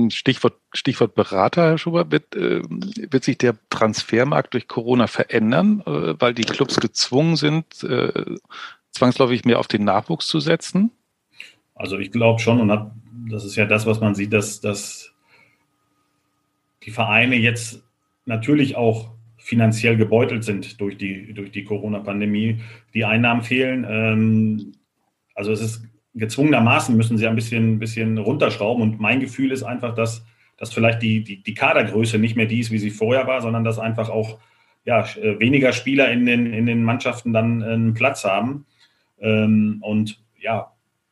Stichwort, Stichwort Berater, Herr Schubert, wird, äh, wird sich der Transfermarkt durch Corona verändern, äh, weil die Clubs gezwungen sind, äh, zwangsläufig mehr auf den Nachwuchs zu setzen? Also ich glaube schon und hab, das ist ja das, was man sieht, dass, dass die Vereine jetzt natürlich auch finanziell gebeutelt sind durch die, durch die Corona-Pandemie. Die Einnahmen fehlen. Ähm, also es ist gezwungenermaßen müssen sie ein bisschen, bisschen runterschrauben. Und mein Gefühl ist einfach, dass, dass vielleicht die, die, die Kadergröße nicht mehr die ist, wie sie vorher war, sondern dass einfach auch ja, äh, weniger Spieler in den, in den Mannschaften dann einen Platz haben. Ähm, und ja,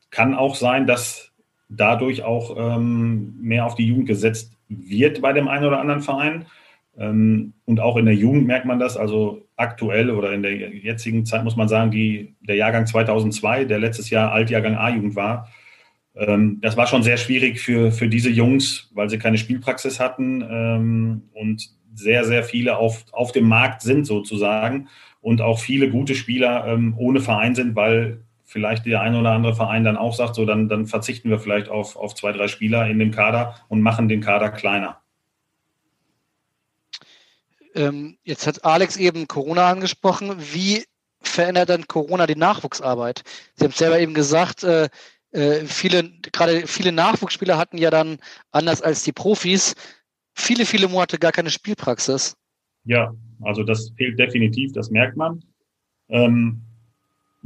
kann auch sein, dass dadurch auch ähm, mehr auf die Jugend gesetzt wird bei dem einen oder anderen Verein. Ähm, und auch in der Jugend merkt man das. Also aktuell oder in der jetzigen Zeit muss man sagen, die, der Jahrgang 2002, der letztes Jahr Altjahrgang A-Jugend war, ähm, das war schon sehr schwierig für, für diese Jungs, weil sie keine Spielpraxis hatten ähm, und sehr, sehr viele auf, auf dem Markt sind sozusagen und auch viele gute Spieler ohne Verein sind, weil vielleicht der ein oder andere Verein dann auch sagt, so dann, dann verzichten wir vielleicht auf, auf zwei, drei Spieler in dem Kader und machen den Kader kleiner. Ähm, jetzt hat Alex eben Corona angesprochen. Wie verändert dann Corona die Nachwuchsarbeit? Sie haben es selber eben gesagt, äh, äh, viele, gerade viele Nachwuchsspieler hatten ja dann, anders als die Profis, viele, viele Monate gar keine Spielpraxis. Ja, also das fehlt definitiv, das merkt man. Ähm,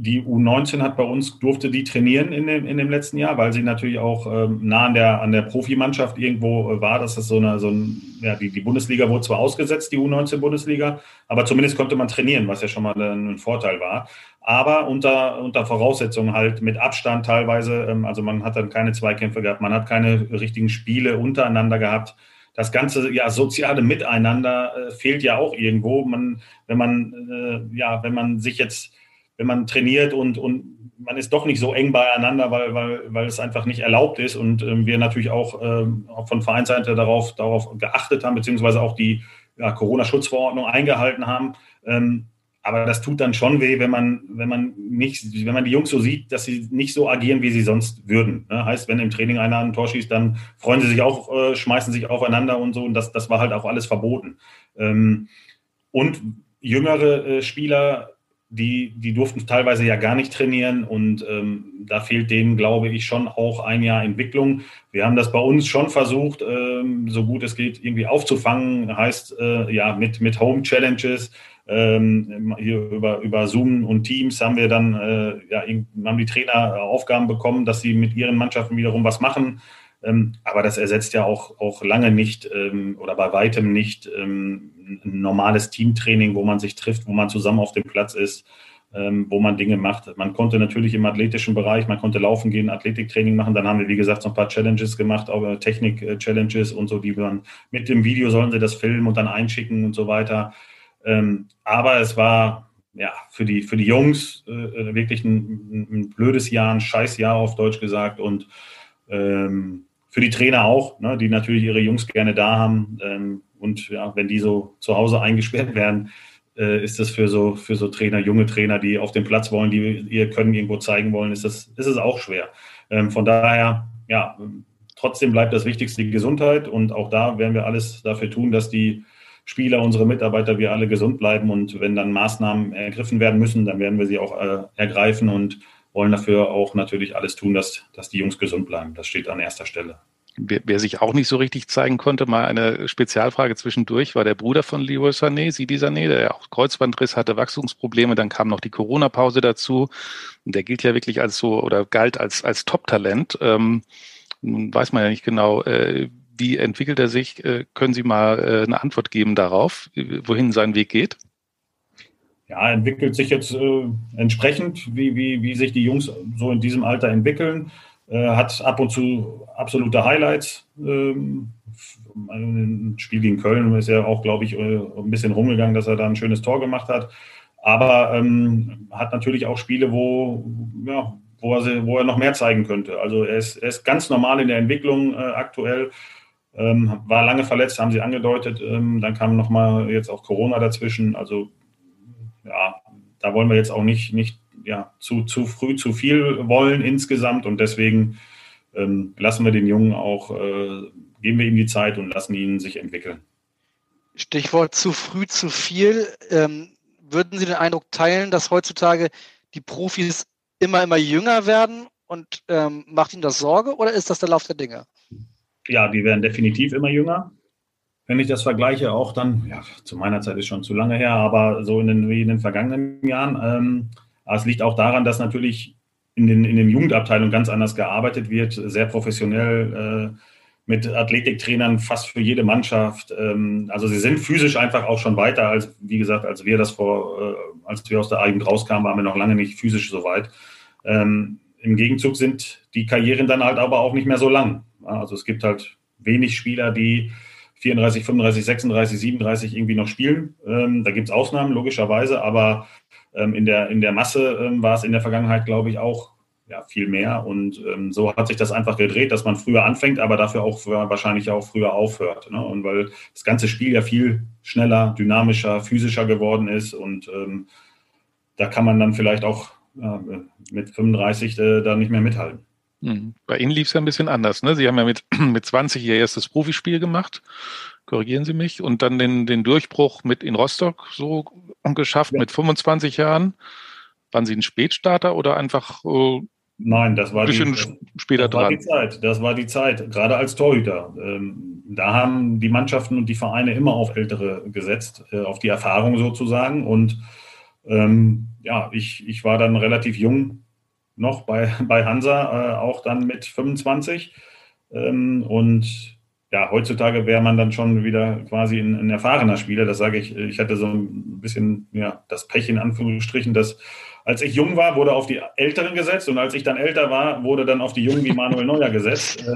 die U19 hat bei uns, durfte die trainieren in dem, in dem letzten Jahr, weil sie natürlich auch ähm, nah an der, an der Profimannschaft irgendwo äh, war. Das ist so eine, so ein, ja, die, die Bundesliga wurde zwar ausgesetzt, die U19-Bundesliga, aber zumindest konnte man trainieren, was ja schon mal ein Vorteil war. Aber unter, unter Voraussetzungen halt mit Abstand teilweise. Ähm, also man hat dann keine Zweikämpfe gehabt, man hat keine richtigen Spiele untereinander gehabt das ganze ja soziale Miteinander äh, fehlt ja auch irgendwo. Man, wenn man äh, ja, wenn man sich jetzt wenn man trainiert und, und man ist doch nicht so eng beieinander, weil, weil, weil es einfach nicht erlaubt ist und ähm, wir natürlich auch, ähm, von Vereinsseite darauf, darauf geachtet haben, beziehungsweise auch die ja, Corona-Schutzverordnung eingehalten haben. Ähm, aber das tut dann schon weh, wenn man, wenn man nicht, wenn man die Jungs so sieht, dass sie nicht so agieren, wie sie sonst würden. Ne? Heißt, wenn im Training einer ein Tor schießt, dann freuen sie sich auch, äh, schmeißen sich aufeinander und so. Und das, das war halt auch alles verboten. Ähm, und jüngere äh, Spieler die, die durften teilweise ja gar nicht trainieren und ähm, da fehlt denen, glaube ich, schon auch ein Jahr Entwicklung. Wir haben das bei uns schon versucht, ähm, so gut es geht, irgendwie aufzufangen. Heißt, äh, ja, mit, mit Home Challenges, ähm, hier über, über Zoom und Teams haben wir dann, äh, ja, haben die Trainer Aufgaben bekommen, dass sie mit ihren Mannschaften wiederum was machen. Ähm, aber das ersetzt ja auch, auch lange nicht ähm, oder bei weitem nicht ähm, ein normales Teamtraining, wo man sich trifft, wo man zusammen auf dem Platz ist, ähm, wo man Dinge macht. Man konnte natürlich im athletischen Bereich, man konnte laufen gehen, Athletiktraining machen. Dann haben wir, wie gesagt, so ein paar Challenges gemacht, auch äh, Technik-Challenges und so, die man mit dem Video sollen sie das filmen und dann einschicken und so weiter. Ähm, aber es war ja für die, für die Jungs äh, wirklich ein, ein, blödes Jahr, ein scheiß Jahr auf Deutsch gesagt und ähm, für die Trainer auch, ne, die natürlich ihre Jungs gerne da haben. Ähm, und ja, wenn die so zu Hause eingesperrt werden, äh, ist das für so, für so Trainer, junge Trainer, die auf den Platz wollen, die ihr Können irgendwo zeigen wollen, ist das, ist es auch schwer. Ähm, von daher, ja, trotzdem bleibt das Wichtigste die Gesundheit und auch da werden wir alles dafür tun, dass die Spieler, unsere Mitarbeiter, wir alle gesund bleiben und wenn dann Maßnahmen ergriffen werden müssen, dann werden wir sie auch äh, ergreifen und wollen dafür auch natürlich alles tun, dass, dass die Jungs gesund bleiben. Das steht an erster Stelle. Wer, wer, sich auch nicht so richtig zeigen konnte, mal eine Spezialfrage zwischendurch, war der Bruder von Leroy Sané, Sidi Sané, der auch Kreuzbandriss hatte, Wachstumsprobleme, dann kam noch die Corona-Pause dazu. Und der gilt ja wirklich als so oder galt als, als Top-Talent. Ähm, weiß man ja nicht genau, äh, wie entwickelt er sich. Äh, können Sie mal äh, eine Antwort geben darauf, wohin sein Weg geht? Ja, entwickelt sich jetzt äh, entsprechend, wie, wie, wie sich die Jungs so in diesem Alter entwickeln. Äh, hat ab und zu absolute Highlights. Ähm, ein Spiel gegen Köln ist ja auch, glaube ich, äh, ein bisschen rumgegangen, dass er da ein schönes Tor gemacht hat. Aber ähm, hat natürlich auch Spiele, wo, ja, wo er, wo er noch mehr zeigen könnte. Also er ist, er ist ganz normal in der Entwicklung äh, aktuell. Ähm, war lange verletzt, haben sie angedeutet. Ähm, dann kam nochmal jetzt auch Corona dazwischen. Also ja, da wollen wir jetzt auch nicht, nicht ja, zu, zu früh zu viel wollen insgesamt. Und deswegen ähm, lassen wir den Jungen auch, äh, geben wir ihm die Zeit und lassen ihn sich entwickeln. Stichwort zu früh zu viel. Ähm, würden Sie den Eindruck teilen, dass heutzutage die Profis immer, immer jünger werden und ähm, macht Ihnen das Sorge oder ist das der Lauf der Dinge? Ja, die werden definitiv immer jünger. Wenn ich das vergleiche, auch dann, ja, zu meiner Zeit ist schon zu lange her, aber so in den, wie in den vergangenen Jahren. Ähm, aber es liegt auch daran, dass natürlich in den, in den Jugendabteilungen ganz anders gearbeitet wird, sehr professionell. Äh, mit Athletiktrainern fast für jede Mannschaft. Ähm, also sie sind physisch einfach auch schon weiter als, wie gesagt, als wir das vor, äh, als wir aus der A-Jugend rauskamen, waren wir noch lange nicht physisch so weit. Ähm, Im Gegenzug sind die Karrieren dann halt aber auch nicht mehr so lang. Also es gibt halt wenig Spieler, die 34, 35, 36, 37 irgendwie noch spielen. Ähm, da gibt es Ausnahmen, logischerweise, aber in, der, in der Masse war es in der Vergangenheit, glaube ich, auch ja, viel mehr. Und ähm, so hat sich das einfach gedreht, dass man früher anfängt, aber dafür auch wahrscheinlich auch früher aufhört. Ne? Und weil das ganze Spiel ja viel schneller, dynamischer, physischer geworden ist. Und ähm, da kann man dann vielleicht auch äh, mit 35 äh, da nicht mehr mithalten. Hm. Bei Ihnen lief es ja ein bisschen anders. Ne? Sie haben ja mit, mit 20 Ihr erstes Profispiel gemacht. Korrigieren Sie mich. Und dann den, den Durchbruch mit in Rostock so geschafft ja. mit 25 Jahren. Waren Sie ein Spätstarter oder einfach äh, Nein, das war, bisschen die, später das war die Zeit. Das war die Zeit, gerade als Torhüter. Ähm, da haben die Mannschaften und die Vereine immer auf Ältere gesetzt, äh, auf die Erfahrung sozusagen. Und ähm, ja, ich, ich war dann relativ jung noch bei, bei Hansa, äh, auch dann mit 25. Ähm, und ja, heutzutage wäre man dann schon wieder quasi ein, ein erfahrener Spieler. Das sage ich. Ich hatte so ein bisschen ja, das Pech in Anführungsstrichen, dass als ich jung war, wurde auf die Älteren gesetzt und als ich dann älter war, wurde dann auf die Jungen wie Manuel Neuer gesetzt.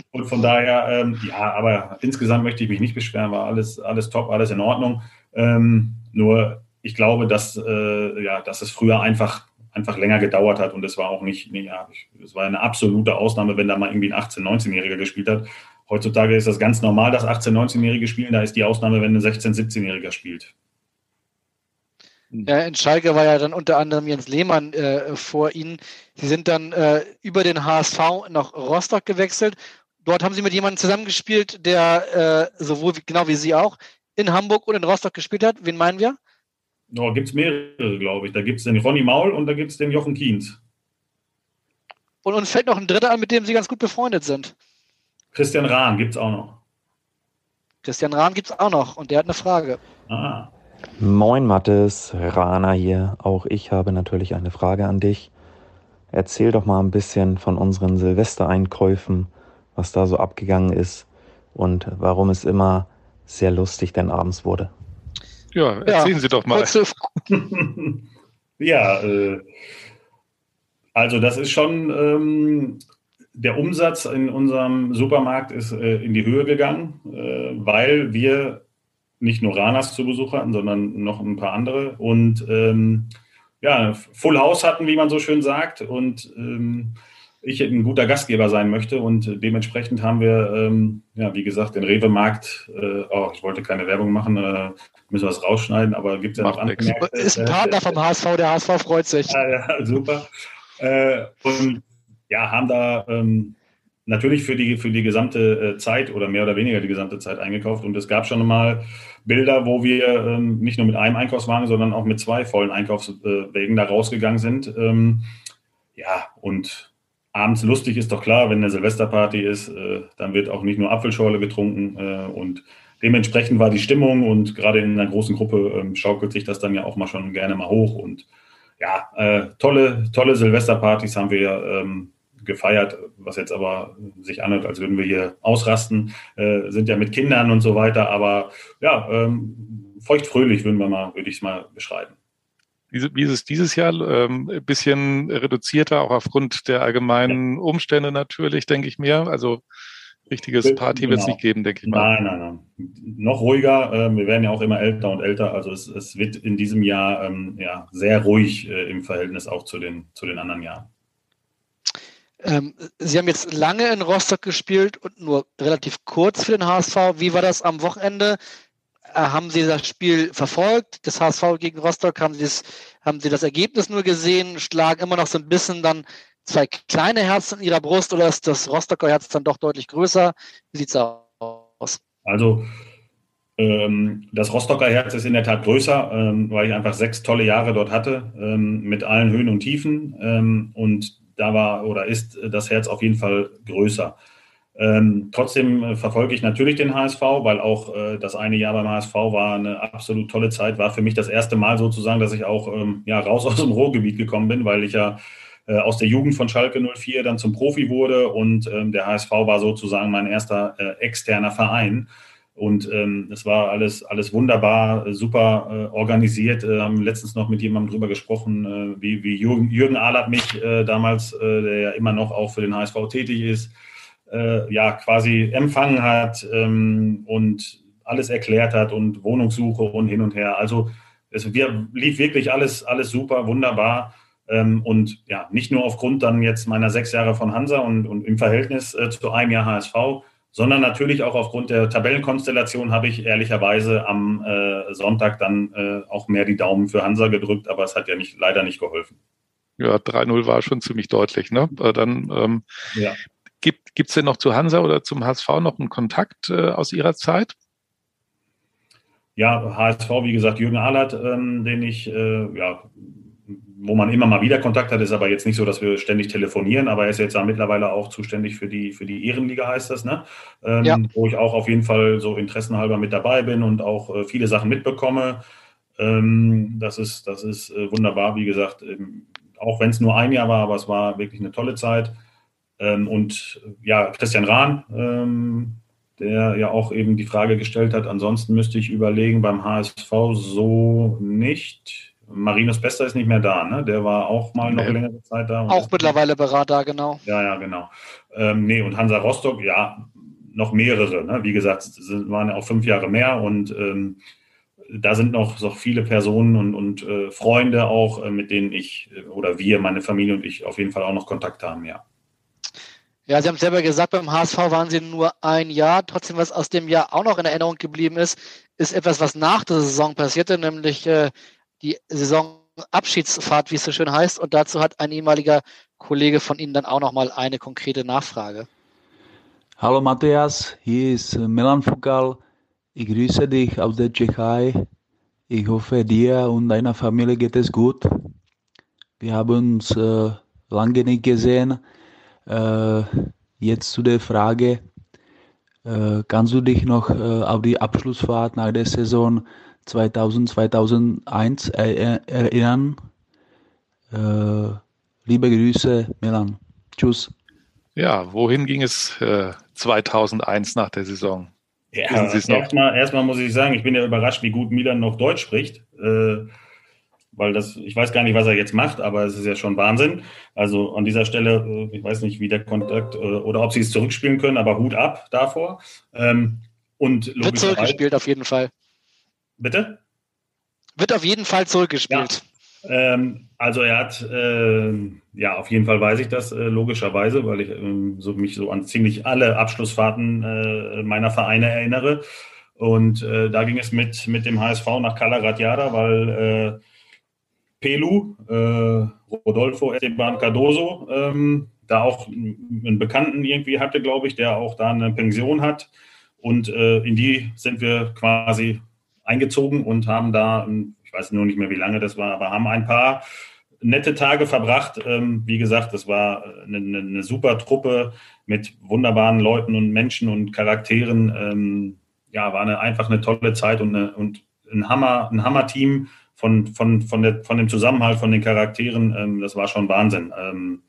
Äh, und von daher, ähm, ja, aber insgesamt möchte ich mich nicht beschweren, war alles, alles top, alles in Ordnung. Ähm, nur ich glaube, dass, äh, ja, dass es früher einfach, einfach länger gedauert hat und es war auch nicht, nee, ja, es war eine absolute Ausnahme, wenn da mal irgendwie ein 18-, 19-Jähriger gespielt hat. Heutzutage ist das ganz normal, dass 18-, 19-Jährige spielen. Da ist die Ausnahme, wenn ein 16-, 17-Jähriger spielt. Ja, in Schalke war ja dann unter anderem Jens Lehmann äh, vor Ihnen. Sie sind dann äh, über den HSV nach Rostock gewechselt. Dort haben Sie mit jemandem zusammengespielt, der äh, sowohl wie, genau wie Sie auch in Hamburg und in Rostock gespielt hat. Wen meinen wir? Da gibt es mehrere, glaube ich. Da gibt es den Ronny Maul und da gibt es den Jochen Kienz. Und uns fällt noch ein dritter an, mit dem Sie ganz gut befreundet sind. Christian Rahn gibt es auch noch. Christian Rahn gibt es auch noch und der hat eine Frage. Ah. Moin Mattes, Rana hier. Auch ich habe natürlich eine Frage an dich. Erzähl doch mal ein bisschen von unseren Silvestereinkäufen, was da so abgegangen ist und warum es immer sehr lustig denn abends wurde. Ja, erzählen ja, Sie doch mal. ja, äh, also das ist schon, ähm, der Umsatz in unserem Supermarkt ist äh, in die Höhe gegangen, äh, weil wir nicht nur Ranas zu Besuch hatten, sondern noch ein paar andere. Und ähm, ja, Full House hatten, wie man so schön sagt. Und ähm, ich ein guter Gastgeber sein möchte. Und dementsprechend haben wir, ähm, ja, wie gesagt, den Rewe-Markt, äh, oh, ich wollte keine Werbung machen, äh, müssen wir es rausschneiden, aber gibt es ja noch andere. Ist ein Partner vom HSV, der HSV freut sich. Ja, ja super. Äh, und ja, haben da ähm, natürlich für die, für die gesamte äh, Zeit oder mehr oder weniger die gesamte Zeit eingekauft. Und es gab schon mal Bilder, wo wir ähm, nicht nur mit einem Einkaufswagen, sondern auch mit zwei vollen Einkaufswegen da rausgegangen sind. Ähm, ja, und abends lustig ist doch klar, wenn eine Silvesterparty ist, äh, dann wird auch nicht nur Apfelschorle getrunken äh, und dementsprechend war die Stimmung und gerade in einer großen Gruppe ähm, schaukelt sich das dann ja auch mal schon gerne mal hoch und ja, äh, tolle, tolle Silvesterpartys haben wir ähm, gefeiert, was jetzt aber sich anhört, als würden wir hier ausrasten, äh, sind ja mit Kindern und so weiter, aber ja, ähm, feuchtfröhlich würden wir mal, würde ich es mal beschreiben. Wie ist es dieses Jahr? Ähm, ein bisschen reduzierter, auch aufgrund der allgemeinen ja. Umstände natürlich, denke ich mir. Also richtiges Party genau. wird es nicht geben, denke ich mal. Nein, nein, nein. Noch ruhiger. Äh, wir werden ja auch immer älter und älter. Also es, es wird in diesem Jahr ähm, ja, sehr ruhig äh, im Verhältnis auch zu den, zu den anderen Jahren. Ähm, Sie haben jetzt lange in Rostock gespielt und nur relativ kurz für den HSV. Wie war das am Wochenende? Äh, haben Sie das Spiel verfolgt, das HSV gegen Rostock? Haben Sie, das, haben Sie das Ergebnis nur gesehen? Schlagen immer noch so ein bisschen dann zwei kleine Herzen in Ihrer Brust oder ist das Rostocker Herz dann doch deutlich größer? Wie sieht es aus? Also ähm, das Rostocker Herz ist in der Tat größer, ähm, weil ich einfach sechs tolle Jahre dort hatte, ähm, mit allen Höhen und Tiefen. Und da war oder ist das Herz auf jeden Fall größer. Ähm, trotzdem verfolge ich natürlich den HSV, weil auch äh, das eine Jahr beim HSV war eine absolut tolle Zeit. War für mich das erste Mal sozusagen, dass ich auch ähm, ja, raus aus dem Ruhrgebiet gekommen bin, weil ich ja äh, aus der Jugend von Schalke 04 dann zum Profi wurde und ähm, der HSV war sozusagen mein erster äh, externer Verein. Und ähm, es war alles, alles wunderbar, äh, super äh, organisiert. Äh, haben letztens noch mit jemandem drüber gesprochen, äh, wie, wie Jürgen, Jürgen Ahlert mich äh, damals, äh, der ja immer noch auch für den HSV tätig ist, ja quasi empfangen hat ähm, und alles erklärt hat und Wohnungssuche und hin und her. Also es wir, lief wirklich alles, alles super, wunderbar. Ähm, und ja, nicht nur aufgrund dann jetzt meiner sechs Jahre von Hansa und, und im Verhältnis zu einem Jahr HSV, sondern natürlich auch aufgrund der Tabellenkonstellation habe ich ehrlicherweise am äh, Sonntag dann äh, auch mehr die Daumen für Hansa gedrückt, aber es hat ja nicht, leider nicht geholfen. Ja, 3-0 war schon ziemlich deutlich. Ne? Dann ähm, ja. gibt es denn noch zu Hansa oder zum HSV noch einen Kontakt äh, aus Ihrer Zeit? Ja, HSV, wie gesagt, Jürgen Ahlert, ähm, den ich äh, ja, wo man immer mal wieder Kontakt hat, ist aber jetzt nicht so, dass wir ständig telefonieren, aber er ist jetzt ja mittlerweile auch zuständig für die, für die Ehrenliga, heißt das, ne? Ähm, ja. Wo ich auch auf jeden Fall so interessenhalber mit dabei bin und auch äh, viele Sachen mitbekomme. Ähm, das ist, das ist äh, wunderbar, wie gesagt, ähm, auch wenn es nur ein Jahr war, aber es war wirklich eine tolle Zeit. Ähm, und ja, Christian Rahn, ähm, der ja auch eben die Frage gestellt hat, ansonsten müsste ich überlegen, beim HSV so nicht Marinus Bester ist nicht mehr da, ne? Der war auch mal noch nee. längere Zeit da. Auch mittlerweile Berater, genau. Ja, ja, genau. Ähm, nee, und Hansa Rostock, ja, noch mehrere. Ne? Wie gesagt, es waren ja auch fünf Jahre mehr und ähm, da sind noch so viele Personen und, und äh, Freunde auch, äh, mit denen ich äh, oder wir, meine Familie und ich auf jeden Fall auch noch Kontakt haben, ja. Ja, Sie haben selber gesagt, beim HSV waren Sie nur ein Jahr. Trotzdem, was aus dem Jahr auch noch in Erinnerung geblieben ist, ist etwas, was nach der Saison passierte, nämlich äh, die Saisonabschiedsfahrt, wie es so schön heißt. Und dazu hat ein ehemaliger Kollege von Ihnen dann auch nochmal eine konkrete Nachfrage. Hallo Matthias, hier ist Milan Fukal. Ich grüße dich aus der Tschechei. Ich hoffe, dir und deiner Familie geht es gut. Wir haben uns äh, lange nicht gesehen. Äh, jetzt zu der Frage, äh, kannst du dich noch äh, auf die Abschlussfahrt nach der Saison 2000, 2001 erinnern. Äh, liebe Grüße, Milan. Tschüss. Ja, wohin ging es äh, 2001 nach der Saison? Ja, erstmal, erstmal muss ich sagen, ich bin ja überrascht, wie gut Milan noch Deutsch spricht. Äh, weil das, ich weiß gar nicht, was er jetzt macht, aber es ist ja schon Wahnsinn. Also an dieser Stelle, äh, ich weiß nicht, wie der Kontakt äh, oder ob sie es zurückspielen können, aber Hut ab davor. Ähm, und Wird zurückgespielt auf jeden Fall. Bitte? Wird auf jeden Fall zurückgespielt. Ja. Ähm, also er hat, äh, ja, auf jeden Fall weiß ich das äh, logischerweise, weil ich äh, so, mich so an ziemlich alle Abschlussfahrten äh, meiner Vereine erinnere. Und äh, da ging es mit, mit dem HSV nach Calaratiada, weil äh, Pelu, Rodolfo Esteban Cardoso, ähm, da auch einen Bekannten irgendwie hatte, glaube ich, der auch da eine Pension hat. Und in die sind wir quasi eingezogen und haben da, ich weiß nur nicht mehr, wie lange das war, aber haben ein paar nette Tage verbracht. Ähm, wie gesagt, das war eine, eine, super Truppe mit wunderbaren Leuten und Menschen und Charakteren. Ähm, ja, war eine, einfach eine tolle Zeit und, eine, und ein Hammer, ein Hammer-Team von, von, von, der, von dem Zusammenhalt von den Charakteren. Ähm, das war schon Wahnsinn. Ähm,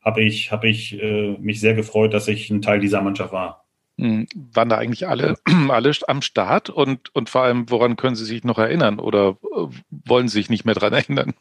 habe ich, hab ich äh, mich sehr gefreut, dass ich ein Teil dieser Mannschaft war. Hm, waren da eigentlich alle, alle am Start und, und vor allem, woran können Sie sich noch erinnern oder äh, wollen Sie sich nicht mehr daran erinnern?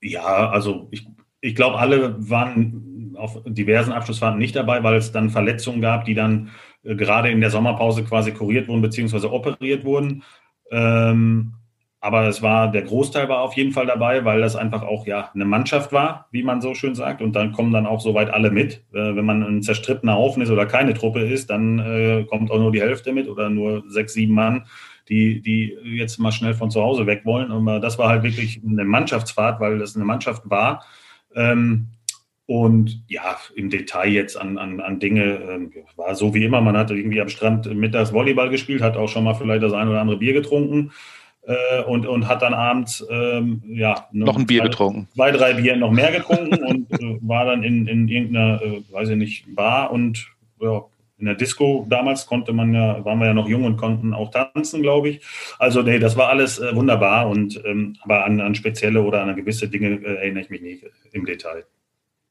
Ja, also ich, ich glaube, alle waren auf diversen Abschlussfahrten nicht dabei, weil es dann Verletzungen gab, die dann äh, gerade in der Sommerpause quasi kuriert wurden beziehungsweise operiert wurden. Ähm, aber es war, der Großteil war auf jeden Fall dabei, weil das einfach auch ja eine Mannschaft war, wie man so schön sagt. Und dann kommen dann auch soweit alle mit. Äh, wenn man ein zerstrittener Haufen ist oder keine Truppe ist, dann äh, kommt auch nur die Hälfte mit oder nur sechs, sieben Mann, die, die jetzt mal schnell von zu Hause weg wollen. Und das war halt wirklich eine Mannschaftsfahrt, weil das eine Mannschaft war. Ähm, und ja, im Detail jetzt an, an, an Dinge, äh, war so wie immer, man hat irgendwie am Strand mittags Volleyball gespielt, hat auch schon mal vielleicht das ein oder andere Bier getrunken äh, und, und hat dann abends ähm, ja, noch ein Bier zwei, getrunken. Zwei, drei Bier noch mehr getrunken und äh, war dann in, in irgendeiner, äh, weiß ich nicht, Bar und ja, in der Disco damals konnte man ja, waren wir ja noch jung und konnten auch tanzen, glaube ich. Also nee, das war alles äh, wunderbar und ähm, aber an, an spezielle oder an gewisse Dinge äh, erinnere ich mich nicht im Detail.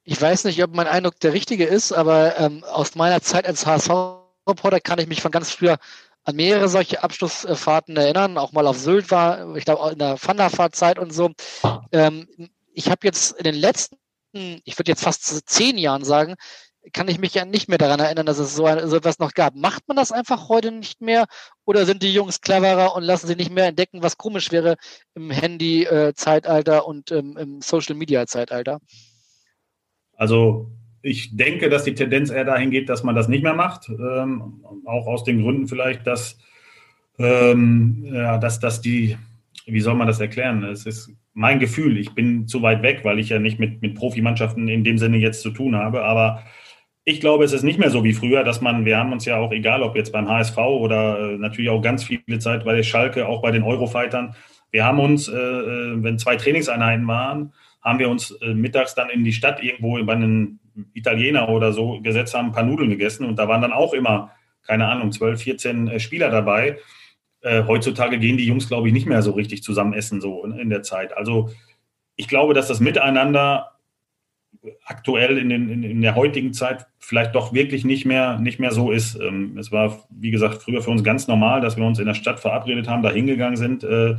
Ich weiß nicht, ob mein Eindruck der richtige ist, aber ähm, aus meiner Zeit als HSV-Reporter kann ich mich von ganz früher an mehrere solche Abschlussfahrten erinnern, auch mal auf Sylt war, ich glaube in der Wanderfahrtzeit und so. Ähm, ich habe jetzt in den letzten, ich würde jetzt fast zehn Jahren sagen, kann ich mich ja nicht mehr daran erinnern, dass es so, so etwas noch gab. Macht man das einfach heute nicht mehr oder sind die Jungs cleverer und lassen sich nicht mehr entdecken, was komisch wäre im Handy-Zeitalter und ähm, im Social-Media-Zeitalter? Also ich denke, dass die Tendenz eher dahin geht, dass man das nicht mehr macht. Ähm, auch aus den Gründen vielleicht, dass, ähm, ja, dass, dass die, wie soll man das erklären? Es ist mein Gefühl, ich bin zu weit weg, weil ich ja nicht mit, mit Profimannschaften in dem Sinne jetzt zu tun habe. Aber ich glaube, es ist nicht mehr so wie früher, dass man, wir haben uns ja auch, egal ob jetzt beim HSV oder äh, natürlich auch ganz viele Zeit bei der Schalke, auch bei den Eurofightern, wir haben uns, äh, äh wenn zwei Trainingseinheiten waren, haben wir uns äh, mittags dann in die Stadt irgendwo bei einem Italiener oder so gesetzt, haben ein paar Nudeln gegessen und da waren dann auch immer, keine Ahnung, 12, 14 äh, Spieler dabei. Äh, heutzutage gehen die Jungs, glaube ich, nicht mehr so richtig zusammen essen, so in, in der Zeit. Also ich glaube, dass das Miteinander aktuell in, den, in, in, der heutigen Zeit vielleicht doch wirklich nicht mehr, nicht mehr so ist. Ähm, es war, wie gesagt, früher für uns ganz normal, dass wir uns in der Stadt verabredet haben, da hingegangen sind äh,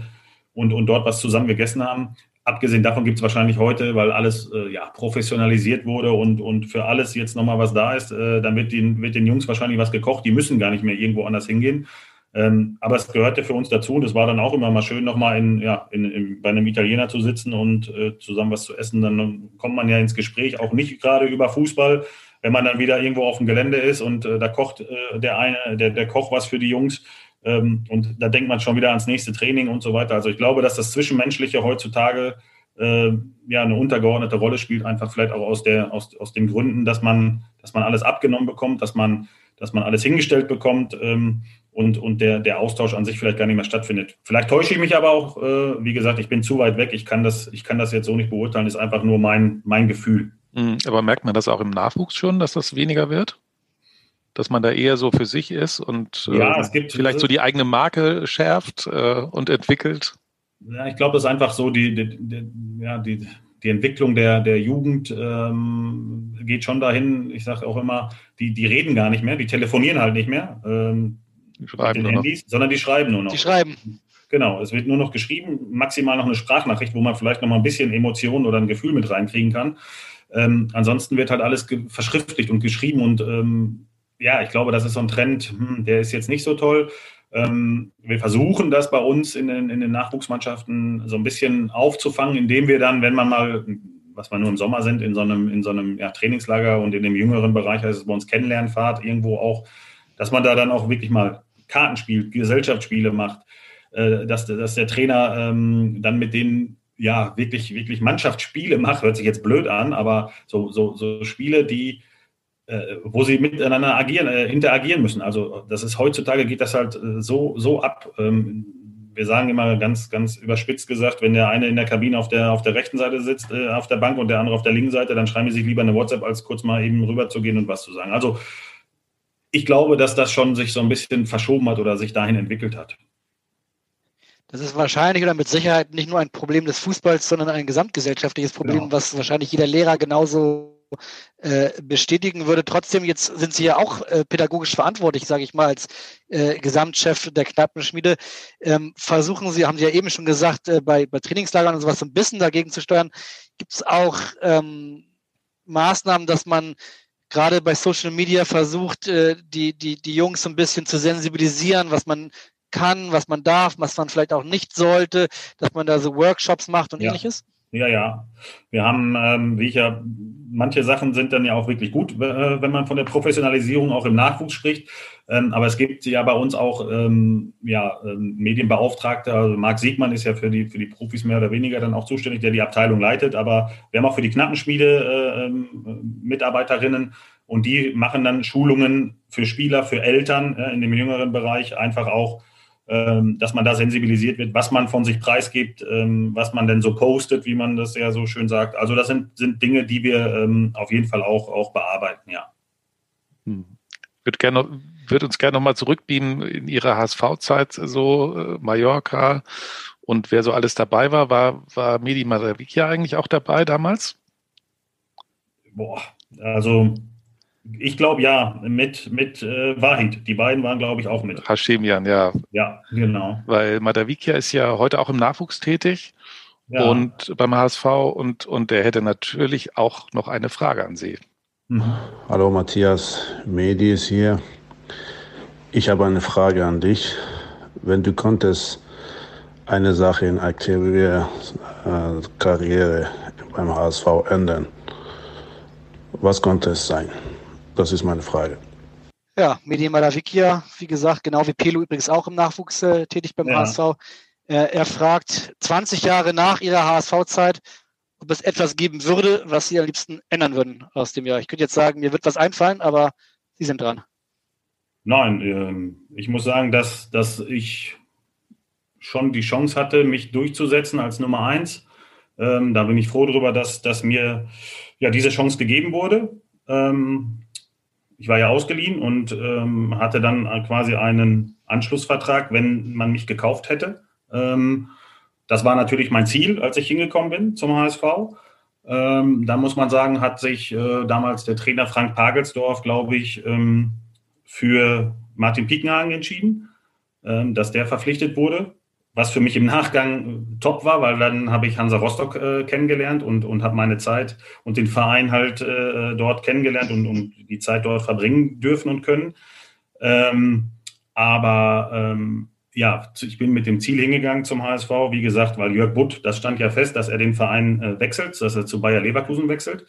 und, und dort was zusammen gegessen haben. Abgesehen davon gibt es wahrscheinlich heute, weil alles äh, ja, professionalisiert wurde und, und für alles jetzt nochmal was da ist, äh, dann wird den, wird den Jungs wahrscheinlich was gekocht. Die müssen gar nicht mehr irgendwo anders hingehen. Ähm, aber es gehörte für uns dazu und es war dann auch immer mal schön, nochmal in, ja, in, in, bei einem Italiener zu sitzen und äh, zusammen was zu essen. Dann kommt man ja ins Gespräch, auch nicht gerade über Fußball, wenn man dann wieder irgendwo auf dem Gelände ist und äh, da kocht äh, der eine, der, der Koch was für die Jungs. Ähm, und da denkt man schon wieder ans nächste Training und so weiter. Also ich glaube, dass das Zwischenmenschliche heutzutage äh, ja eine untergeordnete Rolle spielt, einfach vielleicht auch aus, der, aus, aus den Gründen, dass man, dass man alles abgenommen bekommt, dass man, dass man alles hingestellt bekommt ähm, und, und der, der Austausch an sich vielleicht gar nicht mehr stattfindet. Vielleicht täusche ich mich aber auch, äh, wie gesagt, ich bin zu weit weg, ich kann das, ich kann das jetzt so nicht beurteilen, ist einfach nur mein, mein Gefühl. Mhm, aber merkt man das auch im Nachwuchs schon, dass das weniger wird? Dass man da eher so für sich ist und ja, äh, es gibt, vielleicht so die eigene Marke schärft äh, und entwickelt? Ja, ich glaube, das ist einfach so, die, die, die, ja, die, die Entwicklung der, der Jugend ähm, geht schon dahin, ich sage auch immer, die, die reden gar nicht mehr, die telefonieren halt nicht mehr ähm, mit den Handys, sondern die schreiben nur noch. Die schreiben. Genau, es wird nur noch geschrieben, maximal noch eine Sprachnachricht, wo man vielleicht noch mal ein bisschen Emotionen oder ein Gefühl mit reinkriegen kann. Ähm, ansonsten wird halt alles verschriftlicht und geschrieben und ähm, ja, ich glaube, das ist so ein Trend, hm, der ist jetzt nicht so toll. Ähm, wir versuchen das bei uns in den, in den Nachwuchsmannschaften so ein bisschen aufzufangen, indem wir dann, wenn man mal, was wir nur im Sommer sind, in so einem, in so einem ja, Trainingslager und in dem jüngeren Bereich heißt es bei uns Kennenlernfahrt irgendwo auch, dass man da dann auch wirklich mal Karten spielt, Gesellschaftsspiele macht, äh, dass, dass der Trainer ähm, dann mit denen ja wirklich, wirklich Mannschaftsspiele macht, hört sich jetzt blöd an, aber so, so, so Spiele, die wo sie miteinander agieren, äh, interagieren müssen. Also das ist heutzutage geht das halt äh, so, so ab. Ähm, wir sagen immer ganz, ganz überspitzt gesagt, wenn der eine in der Kabine auf der, auf der rechten Seite sitzt, äh, auf der Bank und der andere auf der linken Seite, dann schreiben sie sich lieber eine WhatsApp, als kurz mal eben rüber zu gehen und was zu sagen. Also ich glaube, dass das schon sich so ein bisschen verschoben hat oder sich dahin entwickelt hat. Das ist wahrscheinlich oder mit Sicherheit nicht nur ein Problem des Fußballs, sondern ein gesamtgesellschaftliches Problem, genau. was wahrscheinlich jeder Lehrer genauso äh, bestätigen würde. Trotzdem, jetzt sind Sie ja auch äh, pädagogisch verantwortlich, sage ich mal, als äh, Gesamtchef der Knappenschmiede. Ähm, versuchen Sie, haben Sie ja eben schon gesagt, bei, bei Trainingslagern und sowas so ein bisschen dagegen zu steuern. Gibt es auch ähm, Maßnahmen, dass man gerade bei Social Media versucht, die, die, die Jungs so ein bisschen zu sensibilisieren, was man kann, was man darf, was man vielleicht auch nicht sollte, dass man da so Workshops macht und ja. ähnliches? Ja, ja. Wir haben, ähm, wie ich ja, manche Sachen sind dann ja auch wirklich gut, äh, wenn man von der Professionalisierung auch im Nachwuchs spricht. Ähm, aber es gibt ja bei uns auch ähm, ja, ähm, Medienbeauftragte. Also Marc Siegmann ist ja für die, für die Profis mehr oder weniger dann auch zuständig, der die Abteilung leitet. Aber wir haben auch für die Knappenschmiede äh, ähm, Mitarbeiterinnen und die machen dann Schulungen für Spieler, für Eltern äh, in dem jüngeren Bereich einfach auch dass man da sensibilisiert wird, was man von sich preisgibt, ähm, was man denn so postet, wie man das ja so schön sagt. Also das sind, sind Dinge, die wir ähm, auf jeden Fall auch, auch bearbeiten, ja. Hm. Wird, gerne, wird uns gerne nochmal zurückbeamen in Ihre HSV-Zeit, so äh, Mallorca und wer so alles dabei war. War, war Medi Maravikia eigentlich auch dabei damals? Boah, also ich glaube ja, mit, mit äh, Wahid. Die beiden waren, glaube ich, auch mit. Hashemian, ja. Ja, genau. Weil Madavikia ist ja heute auch im Nachwuchs tätig ja. und beim HSV und, und der hätte natürlich auch noch eine Frage an Sie. Mhm. Hallo Matthias, Medi ist hier. Ich habe eine Frage an dich. Wenn du konntest eine Sache in aktiver äh, Karriere beim HSV ändern, was konnte es sein? Das ist meine Frage. Ja, Medi Madavikia, wie gesagt, genau wie Pelo übrigens auch im Nachwuchs äh, tätig beim ja. HSV. Äh, er fragt 20 Jahre nach ihrer HSV-Zeit, ob es etwas geben würde, was Sie am liebsten ändern würden aus dem Jahr. Ich könnte jetzt sagen, mir wird was einfallen, aber Sie sind dran. Nein, äh, ich muss sagen, dass, dass ich schon die Chance hatte, mich durchzusetzen als Nummer eins. Ähm, da bin ich froh darüber, dass, dass mir ja diese Chance gegeben wurde. Ähm, ich war ja ausgeliehen und ähm, hatte dann quasi einen Anschlussvertrag, wenn man mich gekauft hätte. Ähm, das war natürlich mein Ziel, als ich hingekommen bin zum HSV. Ähm, da muss man sagen, hat sich äh, damals der Trainer Frank Pagelsdorf, glaube ich, ähm, für Martin Piekenhagen entschieden, ähm, dass der verpflichtet wurde was für mich im Nachgang top war, weil dann habe ich Hansa Rostock äh, kennengelernt und, und habe meine Zeit und den Verein halt äh, dort kennengelernt und, und die Zeit dort verbringen dürfen und können. Ähm, aber ähm, ja, ich bin mit dem Ziel hingegangen zum HSV, wie gesagt, weil Jörg Butt, das stand ja fest, dass er den Verein äh, wechselt, dass er zu Bayer Leverkusen wechselt.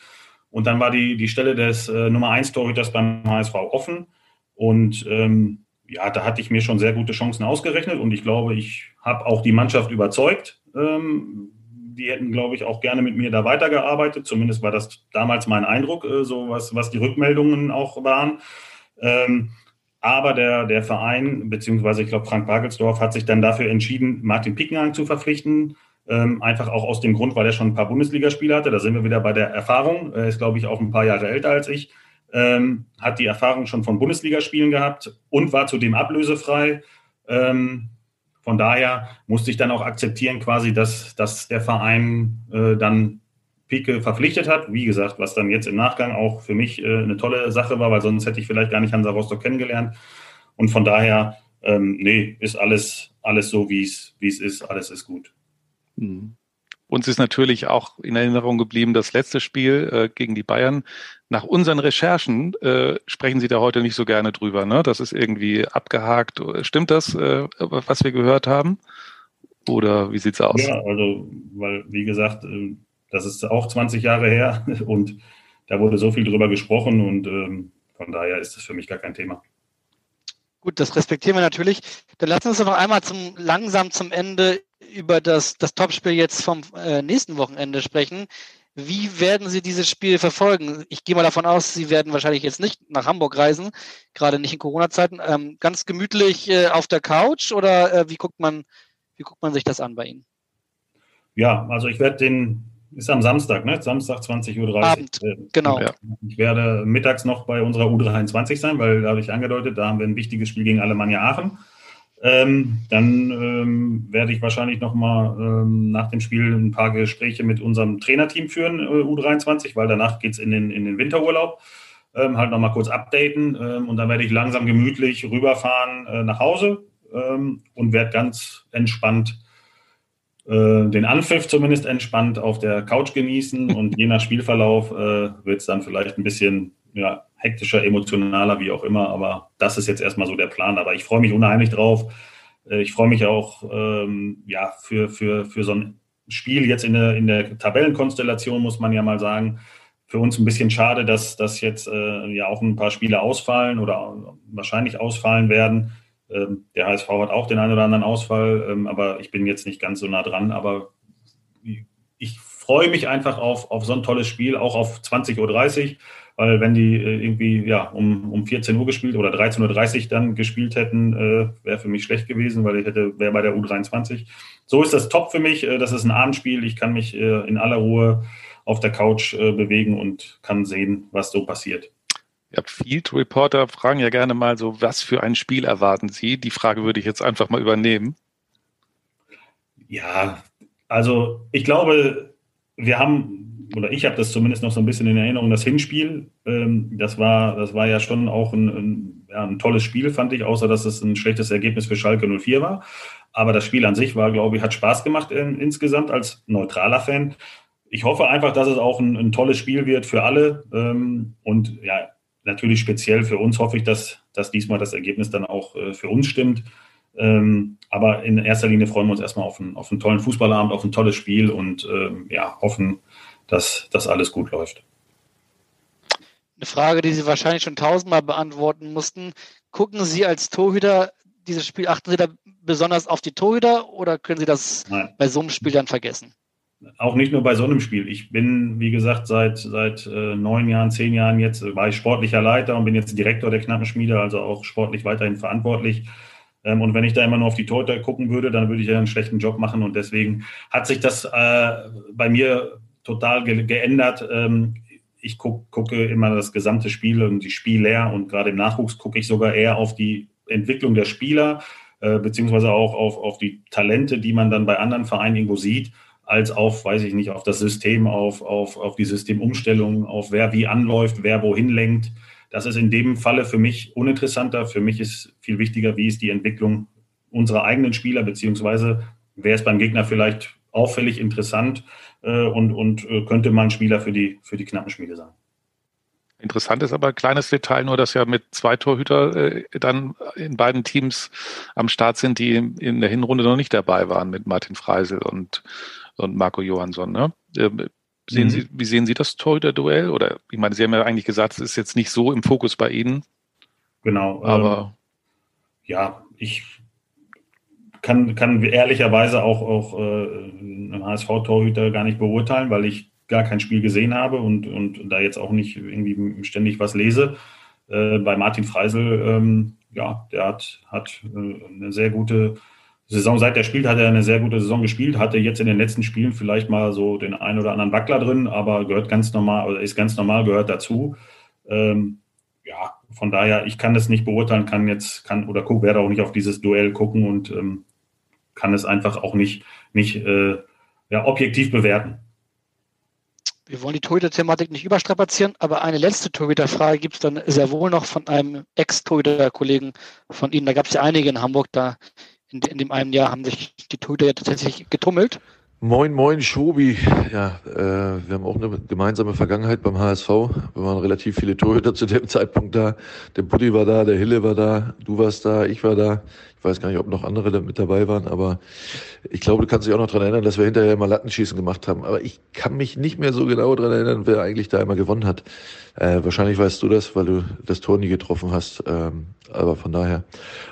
Und dann war die, die Stelle des äh, Nummer 1 Torhüters beim HSV offen. Und ähm, ja, da hatte ich mir schon sehr gute Chancen ausgerechnet und ich glaube, ich habe auch die Mannschaft überzeugt. Ähm, die hätten, glaube ich, auch gerne mit mir da weitergearbeitet. Zumindest war das damals mein Eindruck, äh, so was, was die Rückmeldungen auch waren. Ähm, aber der, der Verein, beziehungsweise ich glaube, Frank Bagelsdorf hat sich dann dafür entschieden, Martin Pickenhang zu verpflichten. Ähm, einfach auch aus dem Grund, weil er schon ein paar Bundesligaspiele hatte. Da sind wir wieder bei der Erfahrung. Er ist, glaube ich, auch ein paar Jahre älter als ich ähm, hat die Erfahrung schon von Bundesligaspielen gehabt und war zudem ablösefrei. Ähm, von daher musste ich dann auch akzeptieren, quasi, dass, dass der Verein äh, dann Pike verpflichtet hat. Wie gesagt, was dann jetzt im Nachgang auch für mich äh, eine tolle Sache war, weil sonst hätte ich vielleicht gar nicht Hansa Rostock kennengelernt. Und von daher, ähm, nee, ist alles, alles so, wie es ist. Alles ist gut. Mhm. Uns ist natürlich auch in Erinnerung geblieben das letzte Spiel äh, gegen die Bayern. Nach unseren Recherchen äh, sprechen Sie da heute nicht so gerne drüber. Ne? Das ist irgendwie abgehakt. Stimmt das, äh, was wir gehört haben? Oder wie sieht es aus? Ja, also, weil, wie gesagt, äh, das ist auch 20 Jahre her und da wurde so viel drüber gesprochen und ähm, von daher ist das für mich gar kein Thema. Gut, das respektieren wir natürlich. Dann lassen wir uns noch einmal zum, langsam zum Ende über das, das Topspiel jetzt vom äh, nächsten Wochenende sprechen. Wie werden Sie dieses Spiel verfolgen? Ich gehe mal davon aus, Sie werden wahrscheinlich jetzt nicht nach Hamburg reisen, gerade nicht in Corona-Zeiten. Ähm, ganz gemütlich äh, auf der Couch oder äh, wie guckt man, wie guckt man sich das an bei Ihnen? Ja, also ich werde den, ist am Samstag, ne? Samstag 20.30 Uhr. Abend, genau. Ja. Ich werde mittags noch bei unserer U23 sein, weil da habe ich angedeutet, da haben wir ein wichtiges Spiel gegen Alemannia Aachen. Ähm, dann ähm, werde ich wahrscheinlich nochmal ähm, nach dem Spiel ein paar Gespräche mit unserem Trainerteam führen, äh, U23, weil danach geht es in den, in den Winterurlaub. Ähm, halt nochmal kurz updaten ähm, und dann werde ich langsam gemütlich rüberfahren äh, nach Hause ähm, und werde ganz entspannt äh, den Anpfiff zumindest entspannt auf der Couch genießen und je nach Spielverlauf äh, wird es dann vielleicht ein bisschen ja, hektischer, emotionaler, wie auch immer. Aber das ist jetzt erstmal so der Plan. Aber ich freue mich unheimlich drauf. Äh, ich freue mich auch ähm, ja, für, für, für so ein Spiel jetzt in der, in der Tabellenkonstellation, muss man ja mal sagen. Für uns ein bisschen schade, dass, dass jetzt äh, ja auch ein paar Spiele ausfallen oder wahrscheinlich ausfallen werden. Ähm, der HSV hat auch den einen oder anderen Ausfall, ähm, aber ich bin jetzt nicht ganz so nah dran. Aber ich freue mich einfach auf, auf so ein tolles Spiel, auch auf 20.30 Uhr, weil wenn die äh, irgendwie ja, um, um 14 Uhr gespielt oder 13.30 Uhr dann gespielt hätten, äh, wäre für mich schlecht gewesen, weil ich hätte, wäre bei der U23. So ist das top für mich. Äh, das ist ein Abendspiel. Ich kann mich äh, in aller Ruhe auf der Couch bewegen und kann sehen, was so passiert. Ja, Field Reporter fragen ja gerne mal so, was für ein Spiel erwarten Sie? Die Frage würde ich jetzt einfach mal übernehmen. Ja, also ich glaube, wir haben, oder ich habe das zumindest noch so ein bisschen in Erinnerung, das Hinspiel, ähm, das, war, das war ja schon auch ein, ein, ja, ein tolles Spiel, fand ich, außer dass es ein schlechtes Ergebnis für Schalke 04 war. Aber das Spiel an sich war, glaube ich, hat Spaß gemacht in, insgesamt als neutraler Fan. Ich hoffe einfach, dass es auch ein, ein tolles Spiel wird für alle. Ähm, und ja, natürlich speziell für uns hoffe ich, dass, dass diesmal das Ergebnis dann auch äh, für uns stimmt. Ähm, aber in erster Linie freuen wir uns erstmal auf einen, auf einen tollen Fußballabend, auf ein tolles Spiel und ähm, ja, hoffen, dass das alles gut läuft. Eine Frage, die Sie wahrscheinlich schon tausendmal beantworten mussten. Gucken Sie als Torhüter dieses Spiel, achten Sie da besonders auf die Torhüter oder können Sie das Nein. bei so einem Spiel dann vergessen? auch nicht nur bei so einem Spiel. Ich bin, wie gesagt, seit, seit äh, neun Jahren, zehn Jahren jetzt, war ich sportlicher Leiter und bin jetzt Direktor der Knappenschmiede, also auch sportlich weiterhin verantwortlich. Ähm, und wenn ich da immer nur auf die Torhüter gucken würde, dann würde ich ja einen schlechten Job machen. Und deswegen hat sich das äh, bei mir total ge geändert. Ähm, ich guck, gucke immer das gesamte Spiel und die Spieler und gerade im Nachwuchs gucke ich sogar eher auf die Entwicklung der Spieler, äh, beziehungsweise auch auf, auf die Talente, die man dann bei anderen Vereinen irgendwo sieht als auf, weiß ich nicht, auf das System, auf, auf, auf die Systemumstellung, auf wer wie anläuft, wer wohin lenkt. Das ist in dem Falle für mich uninteressanter. Für mich ist viel wichtiger, wie ist die Entwicklung unserer eigenen Spieler, beziehungsweise wer ist beim Gegner vielleicht auffällig interessant äh, und, und äh, könnte man Spieler für die, für die knappen Spiele sein. Interessant ist aber ein kleines Detail nur, dass ja mit zwei Torhüter äh, dann in beiden Teams am Start sind, die in der Hinrunde noch nicht dabei waren mit Martin Freisel und und Marco Johansson. Ne? Ähm, sehen mhm. Sie, wie sehen Sie das Torhüter-Duell? Oder ich meine, Sie haben ja eigentlich gesagt, es ist jetzt nicht so im Fokus bei Ihnen. Genau. Aber ähm, ja, ich kann, kann ehrlicherweise auch, auch äh, einen HSV-Torhüter gar nicht beurteilen, weil ich gar kein Spiel gesehen habe und, und da jetzt auch nicht irgendwie ständig was lese. Äh, bei Martin Freisel, ähm, ja, der hat, hat äh, eine sehr gute Saison, seit er spielt, hat er eine sehr gute Saison gespielt, hatte jetzt in den letzten Spielen vielleicht mal so den einen oder anderen Wackler drin, aber gehört ganz normal, oder ist ganz normal, gehört dazu. Ähm, ja, von daher, ich kann das nicht beurteilen, kann jetzt, kann oder guck, werde auch nicht auf dieses Duell gucken und ähm, kann es einfach auch nicht, nicht äh, ja, objektiv bewerten. Wir wollen die Torhüter-Thematik nicht überstrapazieren, aber eine letzte Torhüter-Frage gibt es dann sehr wohl noch von einem Ex-Torhüter-Kollegen von Ihnen. Da gab es ja einige in Hamburg, da in, in dem einen Jahr haben sich die Torhüter ja tatsächlich getummelt. Moin, moin, Schobi. Ja, äh, wir haben auch eine gemeinsame Vergangenheit beim HSV. Wir waren relativ viele Torhüter zu dem Zeitpunkt da. Der Buddy war da, der Hille war da, du warst da, ich war da. Ich weiß gar nicht, ob noch andere mit dabei waren, aber ich glaube, du kannst dich auch noch dran erinnern, dass wir hinterher mal Lattenschießen gemacht haben. Aber ich kann mich nicht mehr so genau dran erinnern, wer eigentlich da immer gewonnen hat. Äh, wahrscheinlich weißt du das, weil du das Tor nie getroffen hast. Ähm, aber von daher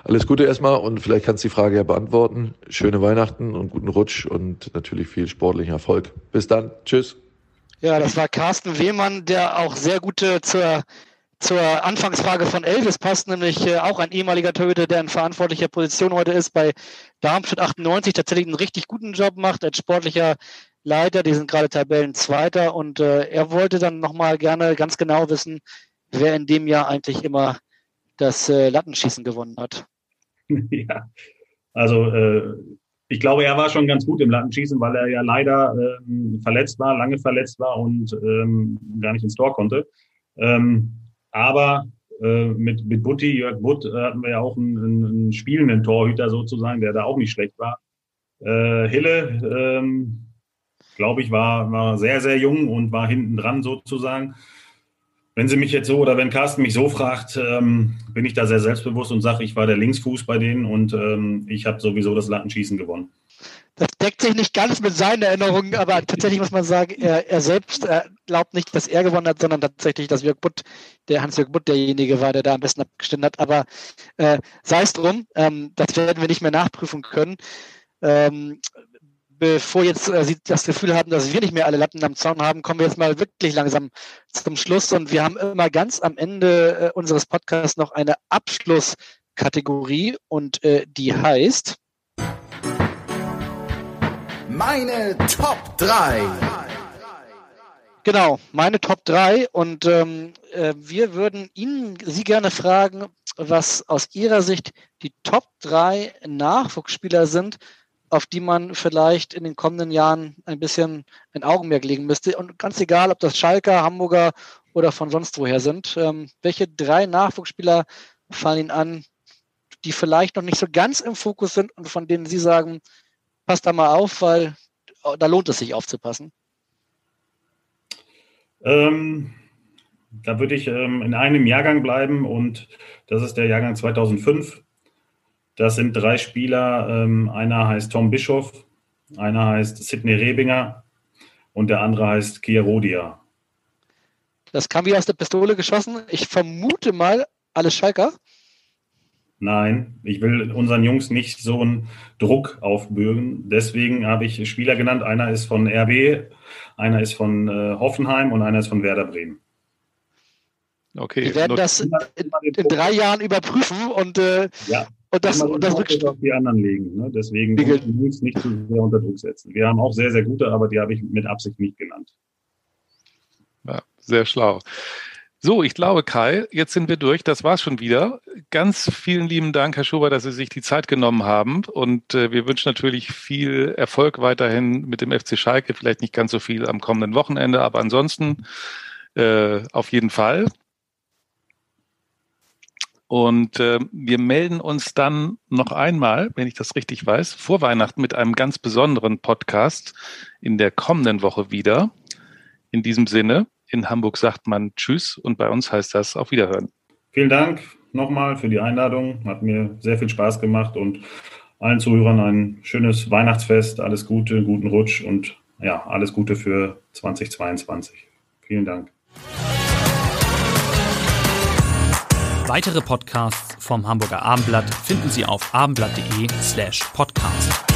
alles Gute erstmal und vielleicht kannst du die Frage ja beantworten. Schöne Weihnachten und guten Rutsch und natürlich viel sportlichen Erfolg. Bis dann. Tschüss. Ja, das war Carsten Wehmann, der auch sehr gute zur zur Anfangsfrage von Elvis passt nämlich äh, auch ein ehemaliger Torhüter, der in verantwortlicher Position heute ist bei Darmstadt 98, tatsächlich einen richtig guten Job macht als sportlicher Leiter. Die sind gerade Tabellenzweiter und äh, er wollte dann nochmal gerne ganz genau wissen, wer in dem Jahr eigentlich immer das äh, Lattenschießen gewonnen hat. Ja, also äh, ich glaube, er war schon ganz gut im Lattenschießen, weil er ja leider ähm, verletzt war, lange verletzt war und ähm, gar nicht ins Tor konnte. Ähm, aber äh, mit, mit Butti, Jörg Butt, äh, hatten wir ja auch einen, einen, spielenden Torhüter sozusagen, der da auch nicht schlecht war. Äh, Hille, ähm, glaube ich, war, war sehr, sehr jung und war hinten dran sozusagen. Wenn Sie mich jetzt so oder wenn Carsten mich so fragt, ähm, bin ich da sehr selbstbewusst und sage, ich war der Linksfuß bei denen und ähm, ich habe sowieso das Lattenschießen gewonnen. Das deckt sich nicht ganz mit seinen Erinnerungen, aber tatsächlich muss man sagen, er, er selbst äh, glaubt nicht, dass er gewonnen hat, sondern tatsächlich, dass Jörg Butt, der Hans-Jörg Butt derjenige war, der da am besten abgestimmt hat. Aber äh, sei es drum, ähm, das werden wir nicht mehr nachprüfen können. Ähm, bevor jetzt äh, Sie das Gefühl haben, dass wir nicht mehr alle Latten am Zaun haben, kommen wir jetzt mal wirklich langsam zum Schluss. Und wir haben immer ganz am Ende äh, unseres Podcasts noch eine Abschlusskategorie und äh, die heißt Meine Top 3. Genau, meine Top 3. Und ähm, äh, wir würden Ihnen, Sie gerne fragen, was aus Ihrer Sicht die Top 3 Nachwuchsspieler sind, auf die man vielleicht in den kommenden Jahren ein bisschen ein Augenmerk legen müsste. Und ganz egal, ob das Schalker, Hamburger oder von sonst woher sind. Ähm, welche drei Nachwuchsspieler fallen Ihnen an, die vielleicht noch nicht so ganz im Fokus sind und von denen Sie sagen, passt da mal auf, weil da lohnt es sich aufzupassen? Ähm, da würde ich ähm, in einem Jahrgang bleiben und das ist der Jahrgang 2005. Das sind drei Spieler. Ähm, einer heißt Tom Bischoff, einer heißt Sidney Rebinger und der andere heißt Kierodia. Das kam wie aus der Pistole geschossen. Ich vermute mal, alles Schalker. Nein, ich will unseren Jungs nicht so einen Druck aufbürgen. Deswegen habe ich Spieler genannt. Einer ist von RB, einer ist von äh, Hoffenheim und einer ist von Werder Bremen. Okay. Wir werden das in, in, drei Jahren überprüfen und äh, ja. Und das, und das Rückspiel auf die anderen legen. Ne? Deswegen die uns nicht zu sehr unter Druck setzen. Wir haben auch sehr, sehr gute, aber die habe ich mit Absicht nicht genannt. Ja, sehr schlau. So, ich glaube, Kai, jetzt sind wir durch. Das war's schon wieder. Ganz vielen lieben Dank, Herr Schuber, dass Sie sich die Zeit genommen haben. Und äh, wir wünschen natürlich viel Erfolg weiterhin mit dem FC Schalke. Vielleicht nicht ganz so viel am kommenden Wochenende, aber ansonsten äh, auf jeden Fall. Und äh, wir melden uns dann noch einmal, wenn ich das richtig weiß, vor Weihnachten mit einem ganz besonderen Podcast in der kommenden Woche wieder. In diesem Sinne, in Hamburg sagt man Tschüss und bei uns heißt das auf Wiederhören. Vielen Dank nochmal für die Einladung. Hat mir sehr viel Spaß gemacht und allen Zuhörern ein schönes Weihnachtsfest, alles Gute, guten Rutsch und ja, alles Gute für 2022. Vielen Dank. Weitere Podcasts vom Hamburger Abendblatt finden Sie auf abendblatt.de slash podcast.